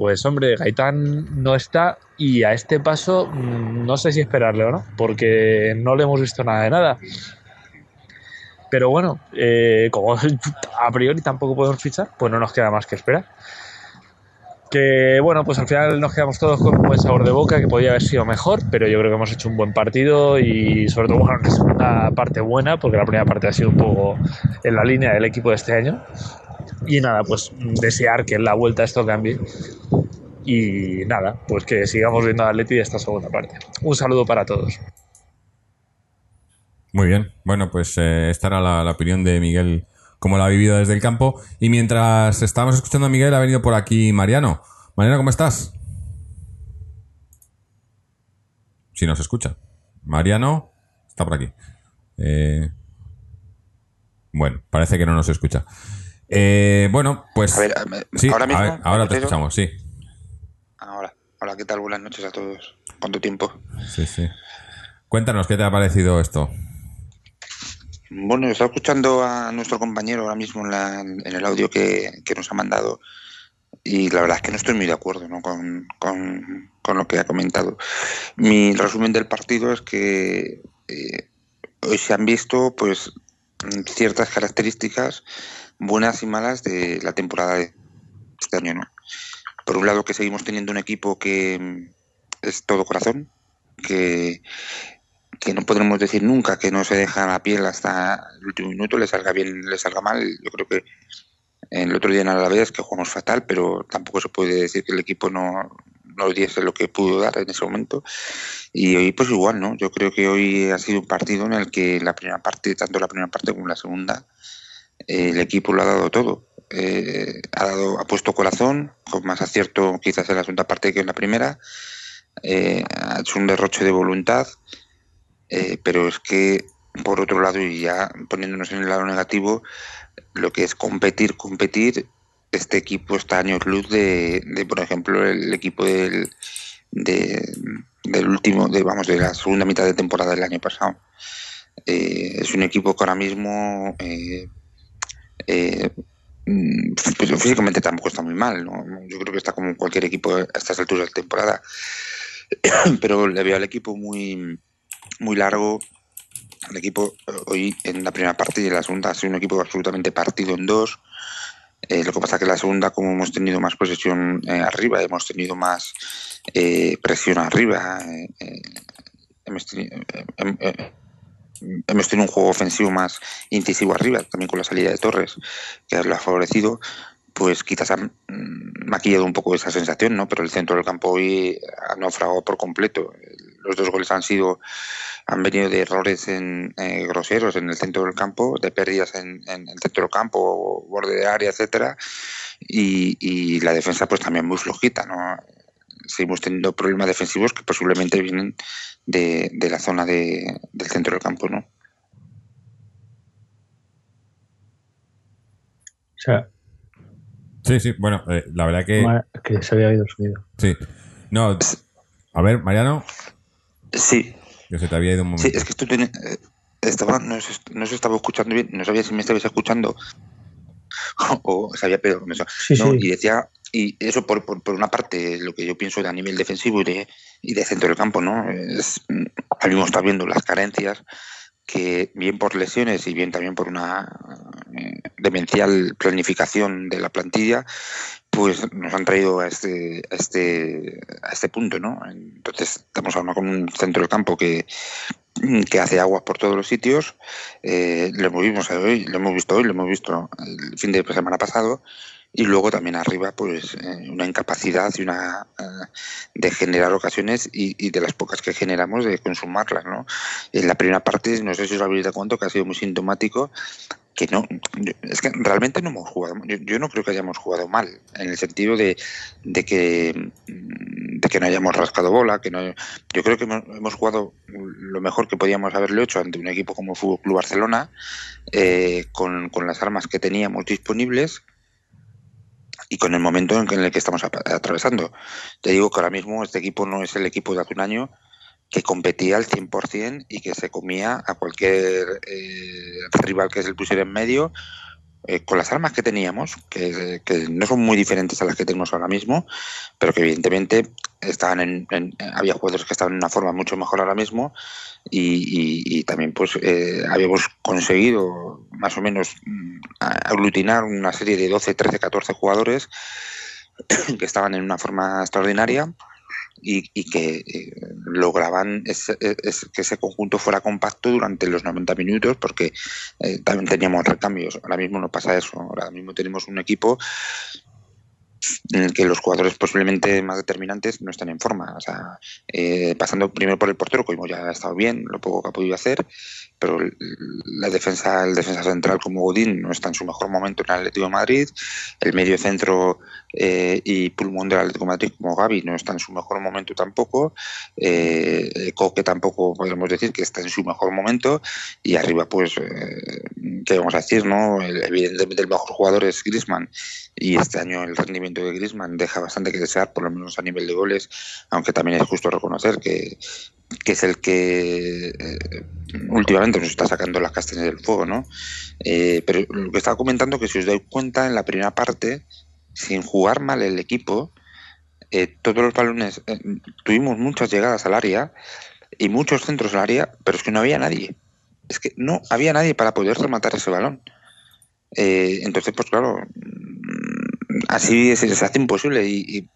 pues hombre, Gaitán no está y a este paso mmm, no sé si esperarle o no, porque no le hemos visto nada de nada. Pero bueno, eh, como a priori tampoco podemos fichar, pues no nos queda más que esperar que bueno, pues al final nos quedamos todos con un buen sabor de boca, que podía haber sido mejor, pero yo creo que hemos hecho un buen partido y sobre todo una segunda parte buena, porque la primera parte ha sido un poco en la línea del equipo de este año. Y nada, pues desear que en la vuelta esto cambie. Y nada, pues que sigamos viendo a Atleti de esta segunda parte. Un saludo para todos. Muy bien, bueno, pues eh, esta era la, la opinión de Miguel como lo ha vivido desde el campo. Y mientras estábamos escuchando a Miguel, ha venido por aquí Mariano. Mariano, ¿cómo estás? Si nos escucha. Mariano, Está por aquí. Eh, bueno, parece que no nos escucha. Eh, bueno, pues. A ver, a ver, sí, ahora mismo, ver, ahora te ¿me escuchamos, sí. Ahora, hola, ¿qué tal? Buenas noches a todos. ¿Cuánto tiempo? Sí, sí. Cuéntanos, ¿qué te ha parecido esto? Bueno, estaba escuchando a nuestro compañero ahora mismo en, la- en el audio que, que nos ha mandado y la verdad es que no estoy muy de acuerdo ¿no? con, con- con lo que ha comentado. Mi resumen del partido es que eh, hoy se han visto pues ciertas características buenas y malas de la temporada de este año. ¿no? Por un lado que seguimos teniendo un equipo que mm, es todo corazón, que que no podremos decir nunca que no se deja la piel hasta el último minuto, le salga bien, le salga mal. Yo creo que el otro día en Alavés que jugamos fatal, pero tampoco se puede decir que el equipo no, no diese lo que pudo dar en ese momento. Y hoy pues igual, ¿no? Yo creo que hoy ha sido un partido en el que la primera parte, tanto la primera parte como la segunda, el equipo lo ha dado todo. Eh, ha dado, ha puesto corazón, con más acierto quizás en la segunda parte que en la primera. Eh, ha hecho un derroche de voluntad. Eh, pero es que, por otro lado, y ya poniéndonos en el lado negativo, lo que es competir, competir, este equipo está años luz de, de, por ejemplo, el equipo del, de- del último, de, vamos, de la segunda mitad de temporada del año pasado. Es un equipo que ahora mismo eh, mm, pues físicamente tampoco está muy mal, ¿no? Yo creo que está como cualquier equipo a estas alturas de temporada. Pero le veo al equipo muy, muy largo. El equipo eh, hoy en la primera parte y en la segunda ha sido un equipo absolutamente partido en dos. Eh, lo que pasa que en la segunda, como hemos tenido más posesión arriba, hemos tenido más eh, presión arriba, hemos tenido un juego ofensivo más incisivo arriba, también con la salida de Torres, que lo ha favorecido, pues quizás ha mm, maquillado un poco esa sensación, ¿no? Pero el centro del campo hoy ha naufragado por completo. Los dos goles han sido han venido de errores en, eh, groseros en el centro del campo, de pérdidas en, en el centro del campo, borde de área, etcétera, y, y la defensa pues también muy flojita, ¿no? Seguimos teniendo problemas defensivos que posiblemente vienen de, de la zona de, del centro del campo, ¿no? O sea, Sí, sí, bueno, eh, la verdad que. que se había oído el sonido. Sí. No, a ver, Mariano, Sí, que se te había ido un sí, momento. es que esto tiene, eh, estaba, no, se, no se estaba escuchando bien, no sabía si me estabais escuchando o sabía peor con eso. Sí, ¿no? sí. Y decía, y eso por, por, por una parte, lo que yo pienso de a nivel defensivo y de, y de centro del campo, ¿no? Es, ahora mismo está viendo las carencias que bien por lesiones y bien también por una eh, demencial planificación de la plantilla, pues nos han traído a este, a este, a este punto, ¿no? Entonces estamos hablando con un centro del campo que, que hace aguas por todos los sitios. Eh, lo hemos visto hoy, lo hemos visto hoy, lo hemos visto el fin de semana pasado. Y luego también arriba, pues eh, una incapacidad y una eh, de generar ocasiones y, y de las pocas que generamos de consumarlas, ¿no? En la primera parte, no sé si os habéis dado cuenta que ha sido muy sintomático que no, es que realmente no hemos jugado, yo, no creo que hayamos jugado mal, en el sentido de, de que de que no hayamos rascado bola, que no, yo creo que hemos jugado lo mejor que podíamos haberlo hecho ante un equipo como el Fútbol Club Barcelona, eh, con, con las armas que teníamos disponibles y con el momento en el que estamos atravesando. Te digo que ahora mismo este equipo no es el equipo de hace un año que competía al 100% y que se comía a cualquier eh, rival que se le pusiera en medio eh, con las armas que teníamos, que, no son muy diferentes a las que tenemos ahora mismo, pero que evidentemente estaban en, en- había jugadores que estaban en una forma mucho mejor ahora mismo y, y- también pues eh, habíamos conseguido más o menos mm, aglutinar una serie de 12, 13, 14 jugadores que estaban en una forma extraordinaria y, y que eh, lograban ese- es- que ese conjunto fuera compacto durante los 90 minutos porque eh, también teníamos recambios. Ahora mismo no pasa eso. Ahora mismo tenemos un equipo en el que los jugadores posiblemente más determinantes no están en forma. O sea, eh, pasando primero por el portero, como ya ha estado bien, lo poco que ha podido hacer, pero la defensa, el defensa central como Godín no está en su mejor momento en el Atlético Madrid, el medio centro eh, y pulmón del Atlético Madrid como Gaby no está en su mejor momento tampoco, eh, Coque tampoco podemos decir que está en su mejor momento y arriba pues, eh, ¿qué vamos a decir? no Evidentemente el mejor jugador es Griezmann y este año el rendimiento de Griezmann deja bastante que desear, por lo menos a nivel de goles, aunque también es justo reconocer que, es el que eh, últimamente nos está sacando las castañas del fuego, ¿no? Eh, pero lo que estaba comentando que si os dais cuenta en la primera parte, sin jugar mal el equipo, eh, todos los balones, tuvimos muchas llegadas al área y muchos centros al área, pero es que no había nadie. Es que no había nadie para poder rematar ese balón. Entonces, pues claro, así se, se hace imposible y,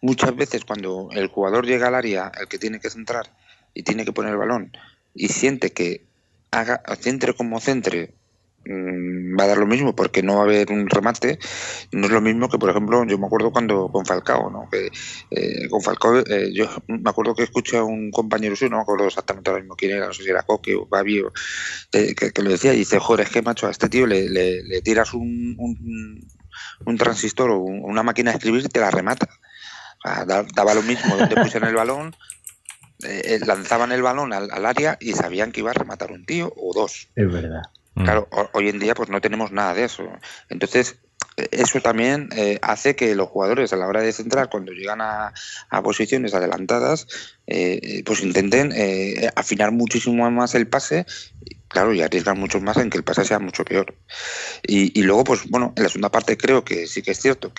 muchas veces cuando el jugador llega al área, el que tiene que centrar y tiene que poner el balón y siente que haga centre como centre mm, va a dar lo mismo porque no va a haber un remate no es lo mismo que por ejemplo yo me acuerdo cuando con Falcao no que eh, con Falcao eh, yo me acuerdo que escuché a un compañero suyo no me acuerdo exactamente ahora mismo quién era no sé si era Coque o Gaby eh, que, lo decía y dice joder es que macho a este tío le, le, tiras un, un, transistor o una máquina de escribir y te la remata daba lo mismo donde pusieron el balón lanzaban el balón al, área y sabían que iba a rematar un tío o dos. Es verdad. Mm. Claro, hoy en día pues no tenemos nada de eso. Entonces, eh, eso también hace que los jugadores a la hora de centrar, cuando llegan a, posiciones adelantadas, pues intenten afinar muchísimo más el pase, claro, y arriesgan mucho más en que el pase sea mucho peor. Y, luego, pues bueno, en la segunda parte creo que sí que es cierto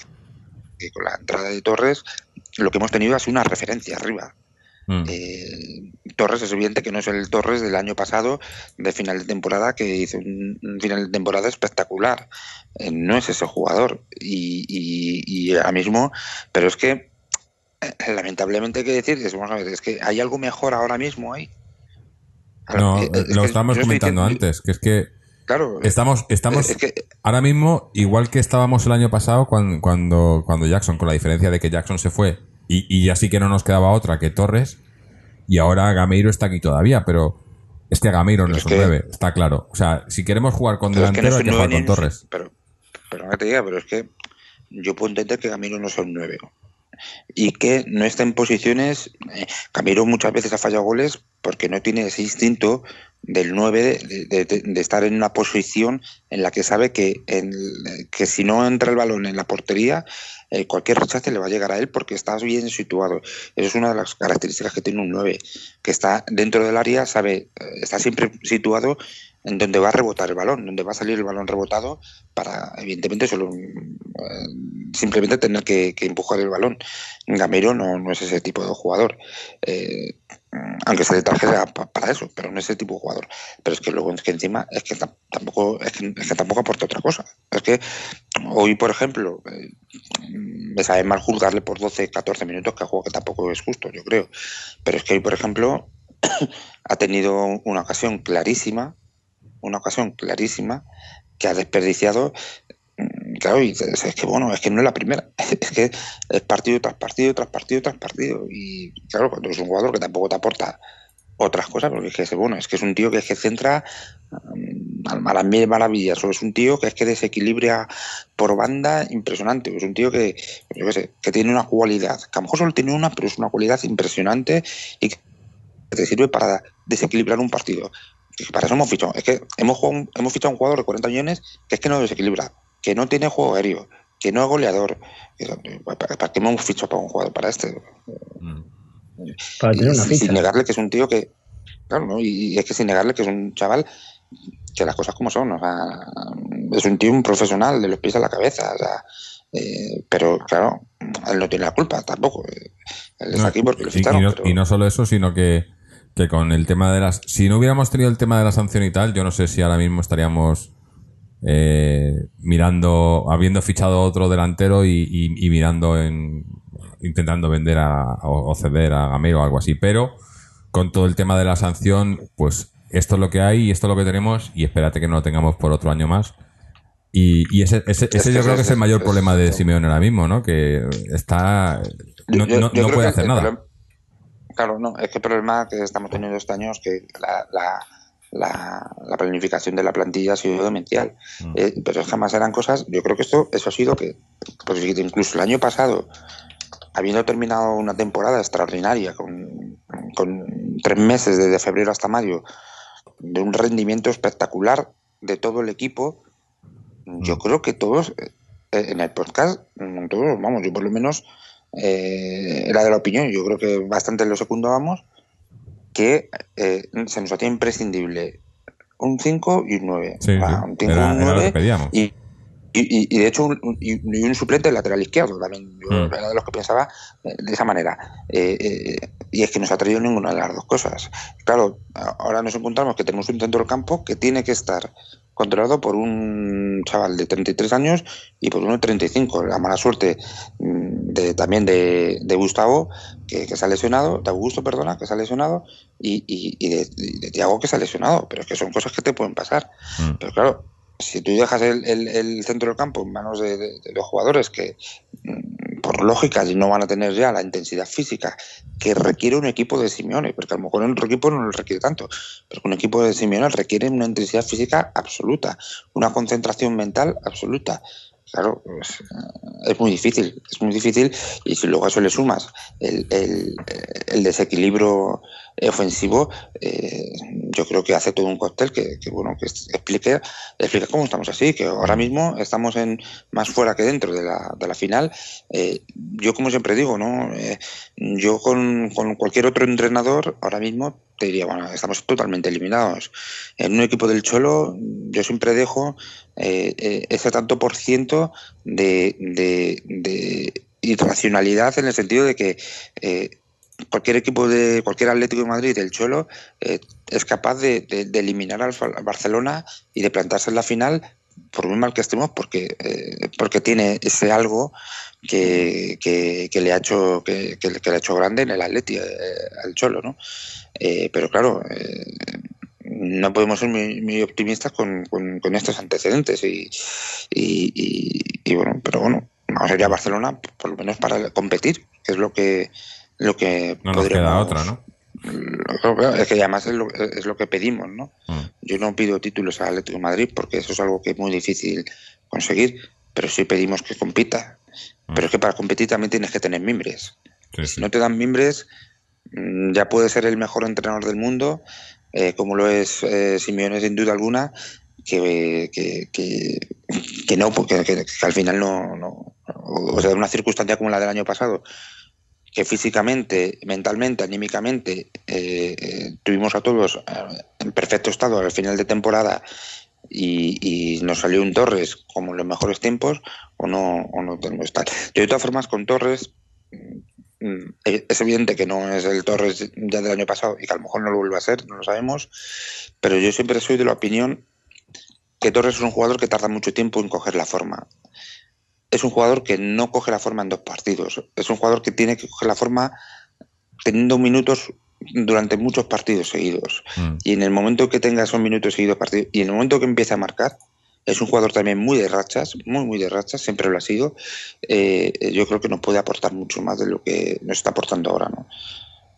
que con la entrada de Torres lo que hemos tenido es una referencia arriba. Mm. Eh, Torres es evidente que no es el Torres del año pasado de final de temporada que hizo un, final de temporada espectacular. Eh, no es ese jugador y, ahora mismo, pero es que eh, lamentablemente hay que decir que vamos a ver, es que hay algo mejor ahora mismo ahí. No, lo estábamos comentando antes, que es que Claro, estamos, estamos ahora mismo igual que estábamos el año pasado cuando, cuando, cuando Jackson, con la diferencia de que Jackson se fue y, y así que no nos quedaba otra que Torres. Y ahora Gameiro está aquí todavía, pero es que Gameiro no es, un 9, está claro. O sea, si queremos jugar con delantero, hay que jugar con Torres. Pero, pero no te diga, pero es que yo puedo entender que Gameiro no es un 9 y que no está en posiciones. Eh, Gameiro muchas veces ha fallado goles porque no tiene ese instinto del 9 de, estar en una posición en la que sabe que, que si no entra el balón en la portería, eh, cualquier rechace le va a llegar a él porque está bien situado. Eso es una de las características que tiene un 9, que está dentro del área, sabe, eh, está siempre situado en donde va a rebotar el balón, donde va a salir el balón rebotado para, evidentemente, solo eh, simplemente tener que, empujar el balón. Gamero no, no, es ese tipo de jugador. Eh, aunque se le trajera para eso, pero no es ese tipo de jugador. Pero es que luego es que encima es que tampoco es que, tampoco aporta otra cosa. Es que hoy, por ejemplo, eh, me sabe mal juzgarle por 12, 14 minutos que juego que tampoco es justo, yo creo. Pero es que hoy, por ejemplo, ha tenido una ocasión clarísima una ocasión clarísima que ha desperdiciado. Mm, claro, y es que bueno, es que no es la primera, es que es partido tras partido, tras partido, tras partido. Y claro, cuando es un jugador que tampoco te aporta otras cosas, porque es que, bueno, es que es un tío que es que centra mm, a las mil maravillas, o es un tío que es que desequilibra por banda impresionante, es un tío que, yo qué sé, que tiene una cualidad, que a lo mejor solo tiene una, pero es una cualidad impresionante y que te sirve para desequilibrar un partido para eso hemos fichado. Es que hemos, hemos fichado a un jugador de 40 millones que es que no desequilibra, que no tiene juego aéreo, que no es goleador. ¿Para, qué hemos fichado para un jugador para este? Mm. Para tener una Sin negarle que es un tío que. Claro, ¿no? Y es que sin negarle que es un chaval que las cosas como son. O sea, es un tío un profesional de los pies a la cabeza. O sea, eh, pero claro, él no tiene la culpa tampoco. Él está aquí porque lo ficharon. y no solo eso, sino que que con el tema de las... Si no hubiéramos tenido el tema de la sanción y tal, yo no sé si ahora mismo estaríamos eh, mirando, habiendo fichado otro delantero y, mirando en... intentando vender a, o, ceder a Gamero o algo así. Pero con todo el tema de la sanción, pues esto es lo que hay y esto es lo que tenemos y espérate que no lo tengamos por otro año más. Y, ese, ese, yo creo que es el mayor problema de Simeone ahora mismo, ¿no? Que está... No, puede hacer nada. Claro, no, es que el problema que estamos teniendo este año es que la, la, planificación de la plantilla ha sido demencial. Mm. Eh, pero jamás eran cosas, yo creo que esto, eso ha sido que, pues incluso el año pasado, habiendo terminado una temporada extraordinaria con, tres meses desde febrero hasta mayo, de un rendimiento espectacular de todo el equipo, yo mm. creo que todos eh, en el podcast, todos, vamos, yo por lo menos eh, era de la opinión, yo creo que bastante lo secundábamos, que eh, se nos hacía imprescindible un 5 y un 9. un 5 y un 9. Y, y, de hecho, un, y, un suplente lateral izquierdo también. Yo mm. era de los que pensaba eh, de esa manera. Eh, y es que no se ha traído ninguna de las dos cosas. Claro, ahora nos encontramos que tenemos un centro del campo que tiene que estar controlado por un chaval de 33 años y por uno de 35. La mala suerte mm, de, también de, Gustavo, que, se ha lesionado, de Augusto, perdona, que se ha lesionado, y, y, de, de, Tiago, que se ha lesionado. Pero es que son cosas que te pueden pasar. Mm. Pero claro, si tú dejas el, centro del campo en manos de, los jugadores que, mm, por lógica, no van a tener ya la intensidad física que requiere un equipo de Simeone, porque a lo mejor otro equipo no lo requiere tanto, pero un equipo de Simeone requiere una intensidad física absoluta, una concentración mental absoluta. Claro, pues, eh, es muy difícil, es muy difícil y si luego a eso le sumas el, el desequilibrio ofensivo, eh, yo creo que hace todo un cóctel que, bueno que explique, explique cómo estamos así, que ahora mismo estamos en más fuera que dentro de la, final. Eh, yo como siempre digo, ¿no? Eh, yo con, con, cualquier otro entrenador ahora mismo te diría, bueno, estamos totalmente eliminados. En un equipo del Cholo yo siempre dejo ese tanto por ciento de, de, irracionalidad en el sentido de que cualquier equipo de cualquier Atlético de Madrid del Cholo eh, es capaz de, eliminar al, Barcelona y de plantarse en la final por muy mal que estemos porque eh, porque tiene ese algo que, le ha hecho que, le ha hecho grande en el Atleti eh, al Cholo no pero claro no podemos ser muy, optimistas con, estos antecedentes y, y, bueno pero bueno vamos a ir a Barcelona por lo menos para competir que es lo que lo que no nos queda otra, ¿no? Es que además es lo, es lo que pedimos, ¿no? Mm. Yo no pido títulos al Atlético de Madrid porque eso es algo que es muy difícil conseguir, pero sí pedimos que compita. Mm. Pero es que para competir también tienes que tener mimbres. Si no te dan mimbres, mm, ya puedes ser el mejor entrenador del mundo, eh, como lo es eh, Simeone sin duda alguna, que, que, que, no, porque que, al final no, o sea, una circunstancia como la del año pasado, que físicamente, mentalmente, anímicamente eh, eh, tuvimos a todos en perfecto estado al final de temporada y, nos salió un Torres como en los mejores tiempos o no, o no tenemos tal. de todas formas, con Torres es evidente que no es el Torres ya del año pasado y que a lo mejor no lo vuelve a ser, no lo sabemos, pero yo siempre soy de la opinión que Torres es un jugador que tarda mucho tiempo en coger la forma es un jugador que no coge la forma en dos partidos. Es un jugador que tiene que coger la forma teniendo minutos durante muchos partidos seguidos. Mm. Y en el momento que tenga esos minutos seguidos partidos, y en el momento que empiece a marcar, es un jugador también muy de rachas, muy, muy de rachas, siempre lo ha sido. Eh, yo creo que nos puede aportar mucho más de lo que nos está aportando ahora, ¿no?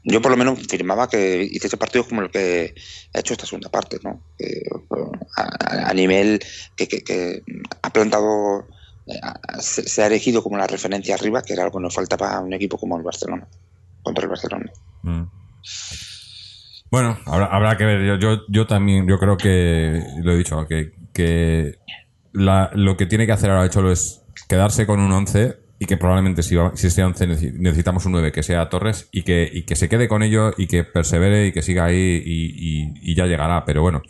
Yo por lo menos firmaba que hice ese partido como el que ha hecho esta segunda parte, ¿no? a, nivel que, que, ha plantado se, ha elegido como la referencia arriba, que era algo que nos faltaba a un equipo como el Barcelona, contra el Barcelona. Mm. Bueno, habrá, que ver. Yo, yo, también, yo creo que, lo he dicho, que, que lo que tiene que hacer ahora Cholo es quedarse con un 11 y que probablemente si, si ese 11 necesitamos un 9 que sea Torres y que, y que se quede con ello y que persevere y que siga ahí y ya llegará. Pero bueno,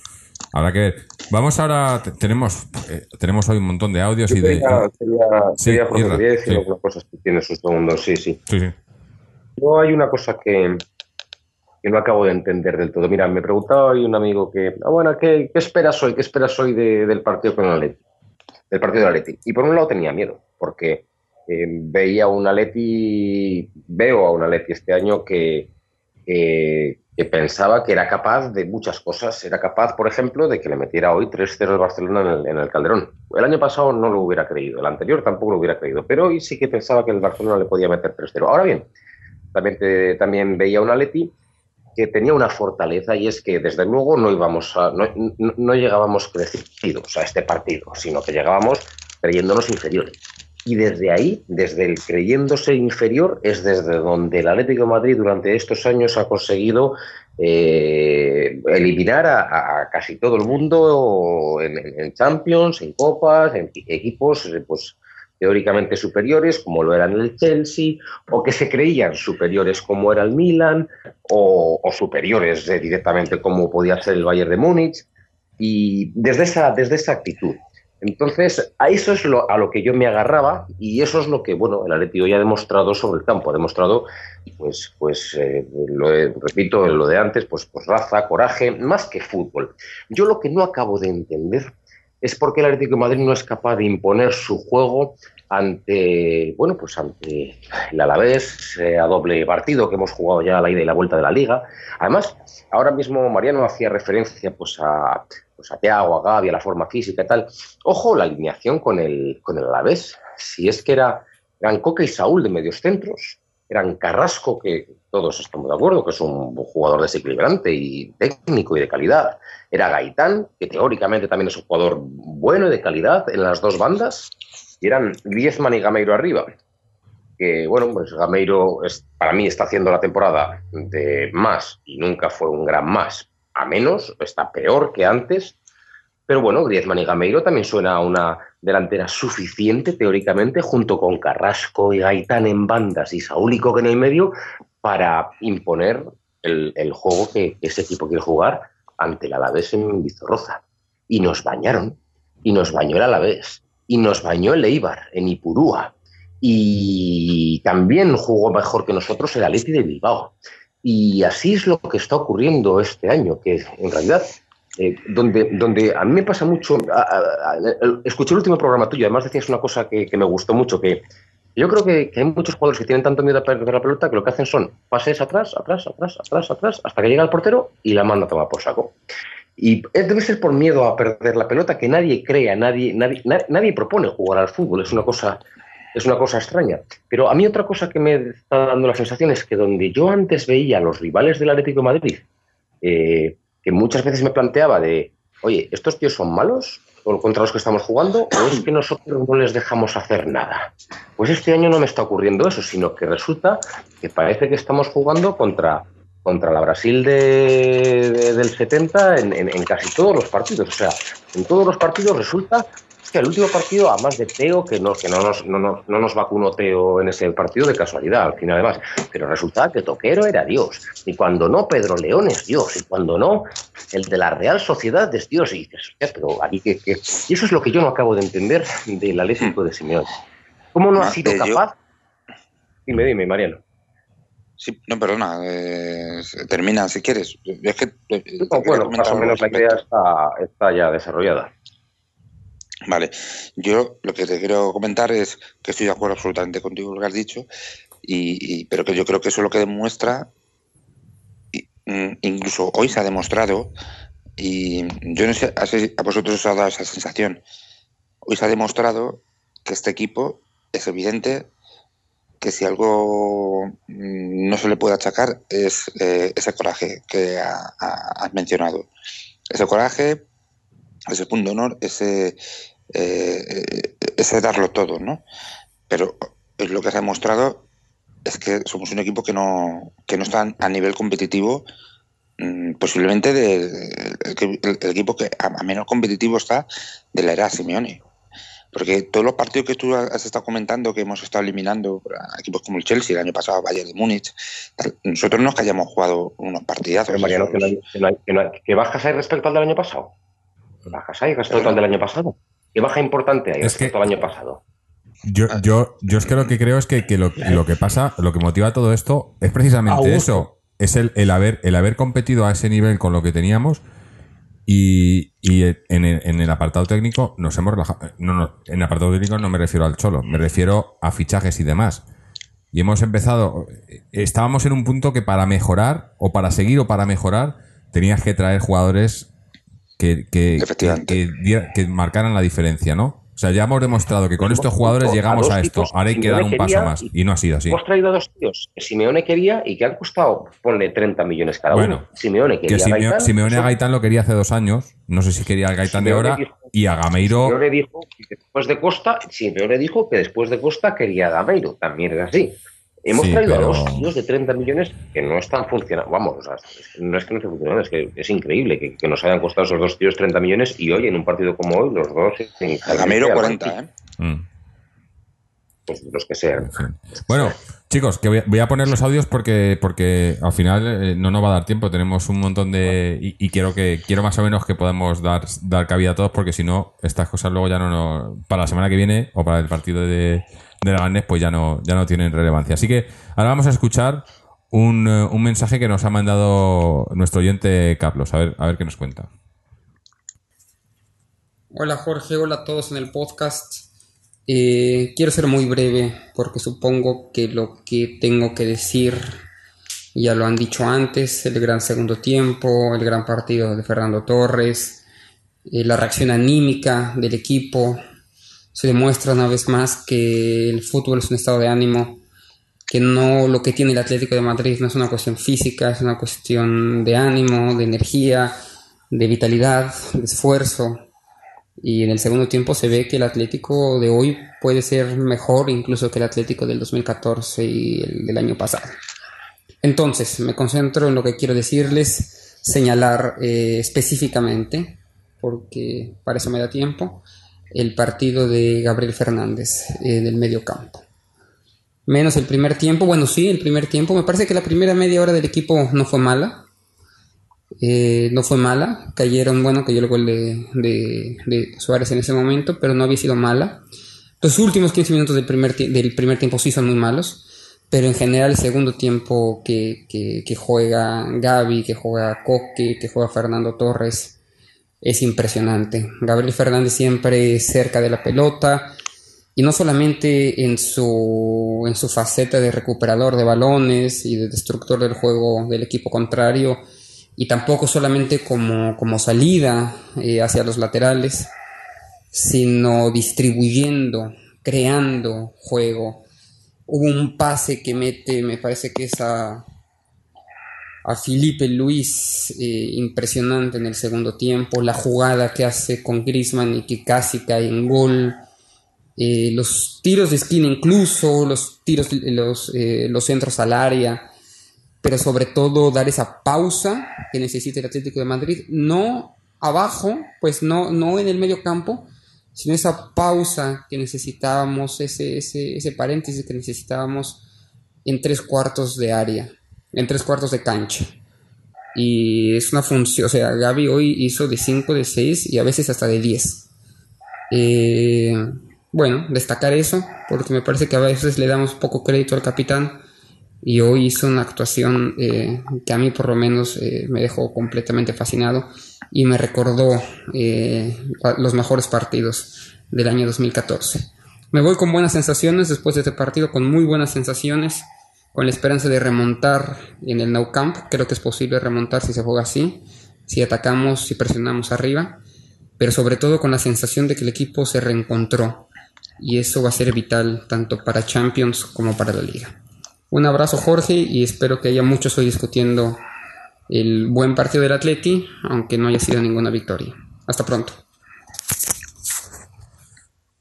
Habrá que ver. Vamos ahora, tenemos eh, tenemos hoy un montón de audios y de... Sería, decir algunas cosas que tiene sus segundos, sí, sí. sí, No hay una cosa que, que no acabo de entender del todo. Mira, me preguntaba hoy un amigo que, ah, bueno, ¿qué, esperas hoy? ¿Qué esperas hoy del partido con el Atleti? Del partido de Atleti. Y por un lado tenía miedo, porque eh, veía un Atleti, veo a un Atleti este año que, que pensaba que era capaz de muchas cosas. Era capaz, por ejemplo, de que le metiera hoy 3-0 el Barcelona en el, Calderón. El año pasado no lo hubiera creído, el anterior tampoco lo hubiera creído, pero hoy sí que pensaba que el Barcelona le podía meter 3-0. Ahora bien, también, también veía un Atleti que tenía una fortaleza y es que desde luego no íbamos a, no, no- llegábamos crecidos a este partido, sino que llegábamos creyéndonos inferiores. Y desde ahí, desde el creyéndose inferior, es desde donde el Atlético Madrid durante estos años ha conseguido eh, eliminar a, casi todo el mundo en, en- Champions, en Copas, en equipos pues, teóricamente superiores, como lo eran el Chelsea, o que se creían superiores, como era el Milan, o, superiores eh, directamente, como podía ser el Bayern de Múnich. Y desde esa, desde esa actitud. Entonces, a eso es lo, a lo que yo me agarraba y eso es lo que, bueno, el Atlético ya ha demostrado sobre el campo. Ha demostrado, pues, pues eh, lo he- repito, lo de antes, pues, pues raza, coraje, más que fútbol. Yo lo que no acabo de entender es por qué el Atlético de Madrid no es capaz de imponer su juego ante, bueno, pues ante el Alavés eh, a doble partido que hemos jugado ya a la ida y la vuelta de la Liga. Además, ahora mismo Mariano hacía referencia pues a, pues a Thiago, a Gavi, a la forma física y tal. Ojo, la alineación con el, con el Alavés. Si es que era, eran Coque y Saúl de medios centros, eran Carrasco, que todos estamos de acuerdo, que es un jugador desequilibrante y técnico y de calidad. Era Gaitán, que teóricamente también es un jugador bueno y de calidad en las dos bandas. Y eran Griezmann y Gameiro arriba. Que bueno, pues Gameiro para mí está haciendo la temporada de más y nunca fue un gran más. A menos, está peor que antes. Pero bueno, Griezmann y Gameiro también suena a una delantera suficiente teóricamente, junto con Carrasco y Gaitán en bandas y Saúl y en el medio, para imponer el, juego que ese equipo quiere jugar ante el Alavés en Vizorroza. Y nos bañaron, y nos bañó el Alavés, y nos bañó el Eibar en Ipurúa, y también jugó mejor que nosotros el Atleti de Bilbao. Y así es lo que está ocurriendo este año, que en realidad, eh, donde, donde a mí me pasa mucho, escuché el último programa tuyo, además decías una cosa que me gustó mucho, que yo creo que, hay muchos jugadores que tienen tanto miedo a perder la pelota que lo que hacen son pases atrás, atrás, atrás, atrás, atrás, hasta que llega el portero y la manda a tomar por saco. Y debe ser por miedo a perder la pelota que nadie crea, nadie, nadie, na- nadie propone jugar al fútbol. Es una cosa, es una cosa extraña. Pero a mí otra cosa que me está dando la sensación es que donde yo antes veía a los rivales del Atlético de Madrid, eh, que muchas veces me planteaba de, oye, ¿estos tíos son malos contra los que estamos jugando o es que nosotros no les dejamos hacer nada? Pues este año no me está ocurriendo eso, sino que resulta que parece que estamos jugando contra, contra la Brasil de, de- del 70 en, en- en casi todos los partidos. O sea, en todos los partidos resulta que el último partido, además de Teo, que no, que no, nos, no, nos- no nos vacunó Teo en ese partido de casualidad, al final además, pero resulta que Toquero era Dios. Y cuando no, Pedro León es Dios. Y cuando no, el de la Real Sociedad es Dios. Y dices, "Hostia, pero aquí que, que-". Y eso es lo que yo no acabo de entender del Atlético de Simeone. ¿Cómo no ha sido eh, yo- capaz? Dime, dime, Mariano. Sí, no, perdona, eh, termina si quieres. Es que, eh, No, bueno, más o menos la idea está, está ya desarrollada. Vale, yo lo que te quiero comentar es que estoy de acuerdo absolutamente contigo lo que has dicho, y, pero que yo creo que eso es lo que demuestra, mm, incluso hoy se ha demostrado, y yo no sé a vosotros os ha dado esa sensación, hoy se ha demostrado que este equipo es evidente que si algo mm, no se le puede achacar es eh, ese coraje que ha- has mencionado. Ese coraje, ese punto honor, ese, eh, ese darlo todo, ¿no? Pero es lo que se ha demostrado es que somos un equipo que no, que no está a nivel competitivo, mm, posiblemente de, de- el, equipo que a, menos competitivo está de la era Simeone. Porque todos los partidos que tú has estado comentando, que hemos estado eliminando equipos como el Chelsea, el año pasado Bayern de Múnich, nosotros no es que hayamos jugado unos partidazos. Pero Mariano, que, no hay- que que no hay- ¿qué bajas hay respecto al del año pasado? ¿Qué bajas hay respecto al del año pasado? ¿Qué baja importante hay Es que- respecto al año pasado? Yo, yo, yo es que lo que creo es que, que lo, lo que pasa, lo que motiva todo esto es precisamente Augusto. eso. Es el, el haber, el haber competido a ese nivel con lo que teníamos y, y en, el, en el apartado técnico nos hemos relajado. No, no, en el apartado técnico no me refiero al cholo, me refiero a fichajes y demás. Y hemos empezado, estábamos en un punto que para mejorar, o para seguir o para mejorar, tenías que traer jugadores que, que, que, que marcaran la diferencia, ¿no? O sea, ya hemos demostrado que con estos jugadores llegamos a esto. Ahora hay que dar un paso más. y- no ha sido así. Hemos traído a dos tíos que Simeone quería y que han costado, ponle 30 millones cada Bueno, uno. Simeone quería Que Gaitán, Simeone a Gaitán lo quería hace dos años. No sé si quería al Gaitán de ahora. dijo- Y a Gameiro. Simeone dijo que después de Costa, Simeone dijo que después de Costa quería a Gameiro, también es así. Hemos Sí, traído pero- a dos tíos de 30 millones que no están funcionando. Vamos, o sea, no es que no estén funcionando, es que es increíble que, que nos hayan costado esos dos tíos 30 millones y hoy en un partido como hoy los dos... en- A Gamero 40, ¿eh? Mm. Pues los que sean. Bueno, chicos, que voy a, voy a poner los audios porque, porque al final eh, no nos va a dar tiempo. Tenemos un montón de. Y, y quiero que quiero más o menos que podamos dar, dar cabida a todos, porque si no, estas cosas luego ya no nos. Para la semana que viene o para el partido de, de Leganés, pues ya no, ya no tienen relevancia. Así que ahora vamos a escuchar un, eh, un mensaje que nos ha mandado nuestro oyente Carlos. A ver, a ver qué nos cuenta. Hola Jorge, hola a todos en el podcast. Eh, quiero ser muy breve porque supongo que lo que tengo que decir ya lo han dicho antes, el gran segundo tiempo, el gran partido de Fernando Torres, eh, la reacción anímica del equipo, se demuestra una vez más que el fútbol es un estado de ánimo, que no lo que tiene el Atlético de Madrid no es una cuestión física, es una cuestión de ánimo, de energía, de vitalidad, de esfuerzo. Y en el segundo tiempo se ve que el Atlético de hoy puede ser mejor incluso que el Atlético del 2014 y el del año pasado. Entonces, me concentro en lo que quiero decirles, señalar eh, específicamente, porque para eso me da tiempo, el partido de Gabriel Fernández eh, del medio campo. Menos el primer tiempo, bueno, sí, el primer tiempo, me parece que la primera media hora del equipo no fue mala, eh, no fue mala, cayeron, bueno, cayó el gol de, de, Suárez en ese momento, pero no había sido mala. Los últimos 15 minutos del primer, del primer tiempo sí son muy malos, pero en general el segundo tiempo que, que, que juega Gaby, que juega Coque, que juega Fernando Torres, es impresionante. Gabriel Fernández siempre cerca de la pelota, y no solamente en su, en su faceta de recuperador de balones y de destructor del juego del equipo contrario, y tampoco solamente como, como salida eh, hacia los laterales, sino distribuyendo, creando juego. Hubo un pase que mete, me parece que es a Felipe Luis, eh, impresionante en el segundo tiempo, la jugada que hace con Griezmann y que casi cae en gol, eh, los tiros de esquina incluso, los tiros, los, eh, los centros al área, pero sobre todo dar esa pausa que necesita el Atlético de Madrid, no abajo, pues no, no en el medio campo, sino esa pausa que necesitábamos, ese, ese, ese paréntesis que necesitábamos en tres cuartos de área, en tres cuartos de cancha. Y es una función, o sea, Gaby hoy hizo de 5, de 6 y a veces hasta de 10. Eh, bueno, destacar eso, porque me parece que a veces le damos poco crédito al capitán y hoy hizo una actuación eh, que a mí por lo menos eh, me dejó completamente fascinado y me recordó los mejores partidos del año 2014. Me voy con buenas sensaciones después de este partido, con muy buenas sensaciones, con la esperanza de remontar en el Nou Camp. Creo que es posible remontar si se juega así, si atacamos, si presionamos arriba, pero sobre todo con la sensación de que el equipo se reencontró y eso va a ser vital tanto para Champions como para la liga. Un abrazo Jorge y espero que haya muchos hoy discutiendo el buen partido del Atleti, aunque no haya sido ninguna victoria. Hasta pronto.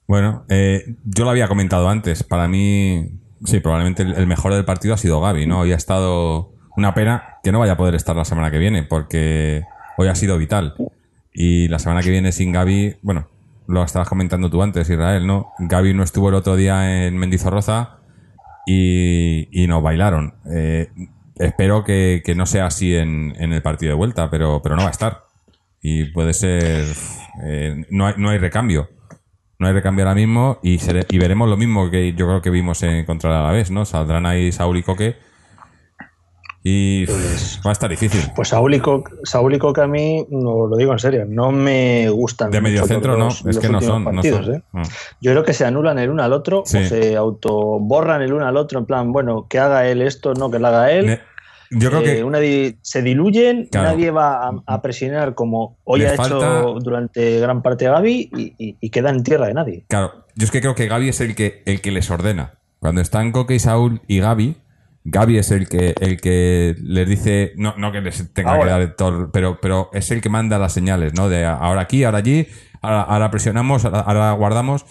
Bueno, eh, yo lo había comentado antes. Para mí, sí, probablemente el, mejor del partido ha sido Gaby, ¿no? Hoy ha estado una pena que no vaya a poder estar la semana que viene, porque hoy ha sido vital. Y la semana que viene sin Gaby, bueno, lo estabas comentando tú antes, Israel, ¿no? Gaby no estuvo el otro día en Mendizorroza y, y nos bailaron. Eh, espero que, que no sea así en, en el partido de vuelta, pero, pero no va a estar. Y puede ser. eh, no, hay, no hay recambio. No hay recambio ahora mismo y, y veremos lo mismo que yo creo que vimos en contra el Alavés, ¿no? Saldrán ahí Saúl y Coque. Y uf, va a estar difícil. Pues Saúl y Coque, Saúl y Coque a mí, no lo digo en serio, no me gustan. De medio centro no, es que no son. no partidos, son. ¿eh? Mm. Yo creo que se anulan el uno al otro Sí. o se autoborran el uno al otro en plan, bueno, que haga él esto, no que lo haga él. Ne- Yo creo que Eh, una di- se diluyen, Claro. nadie va a, a presionar como hoy ha hecho durante gran parte Gaby y, y, y queda en tierra de nadie. Claro, yo es que creo que Gaby es el que, el que les ordena. Cuando están Coque y Saúl y Gaby, Gaby es el que, el que les dice, no, no que les tenga Ahora. que dar todo, pero, pero es el que manda las señales, ¿no? De ahora aquí, ahora allí, ahora, ahora presionamos, ahora, ahora guardamos.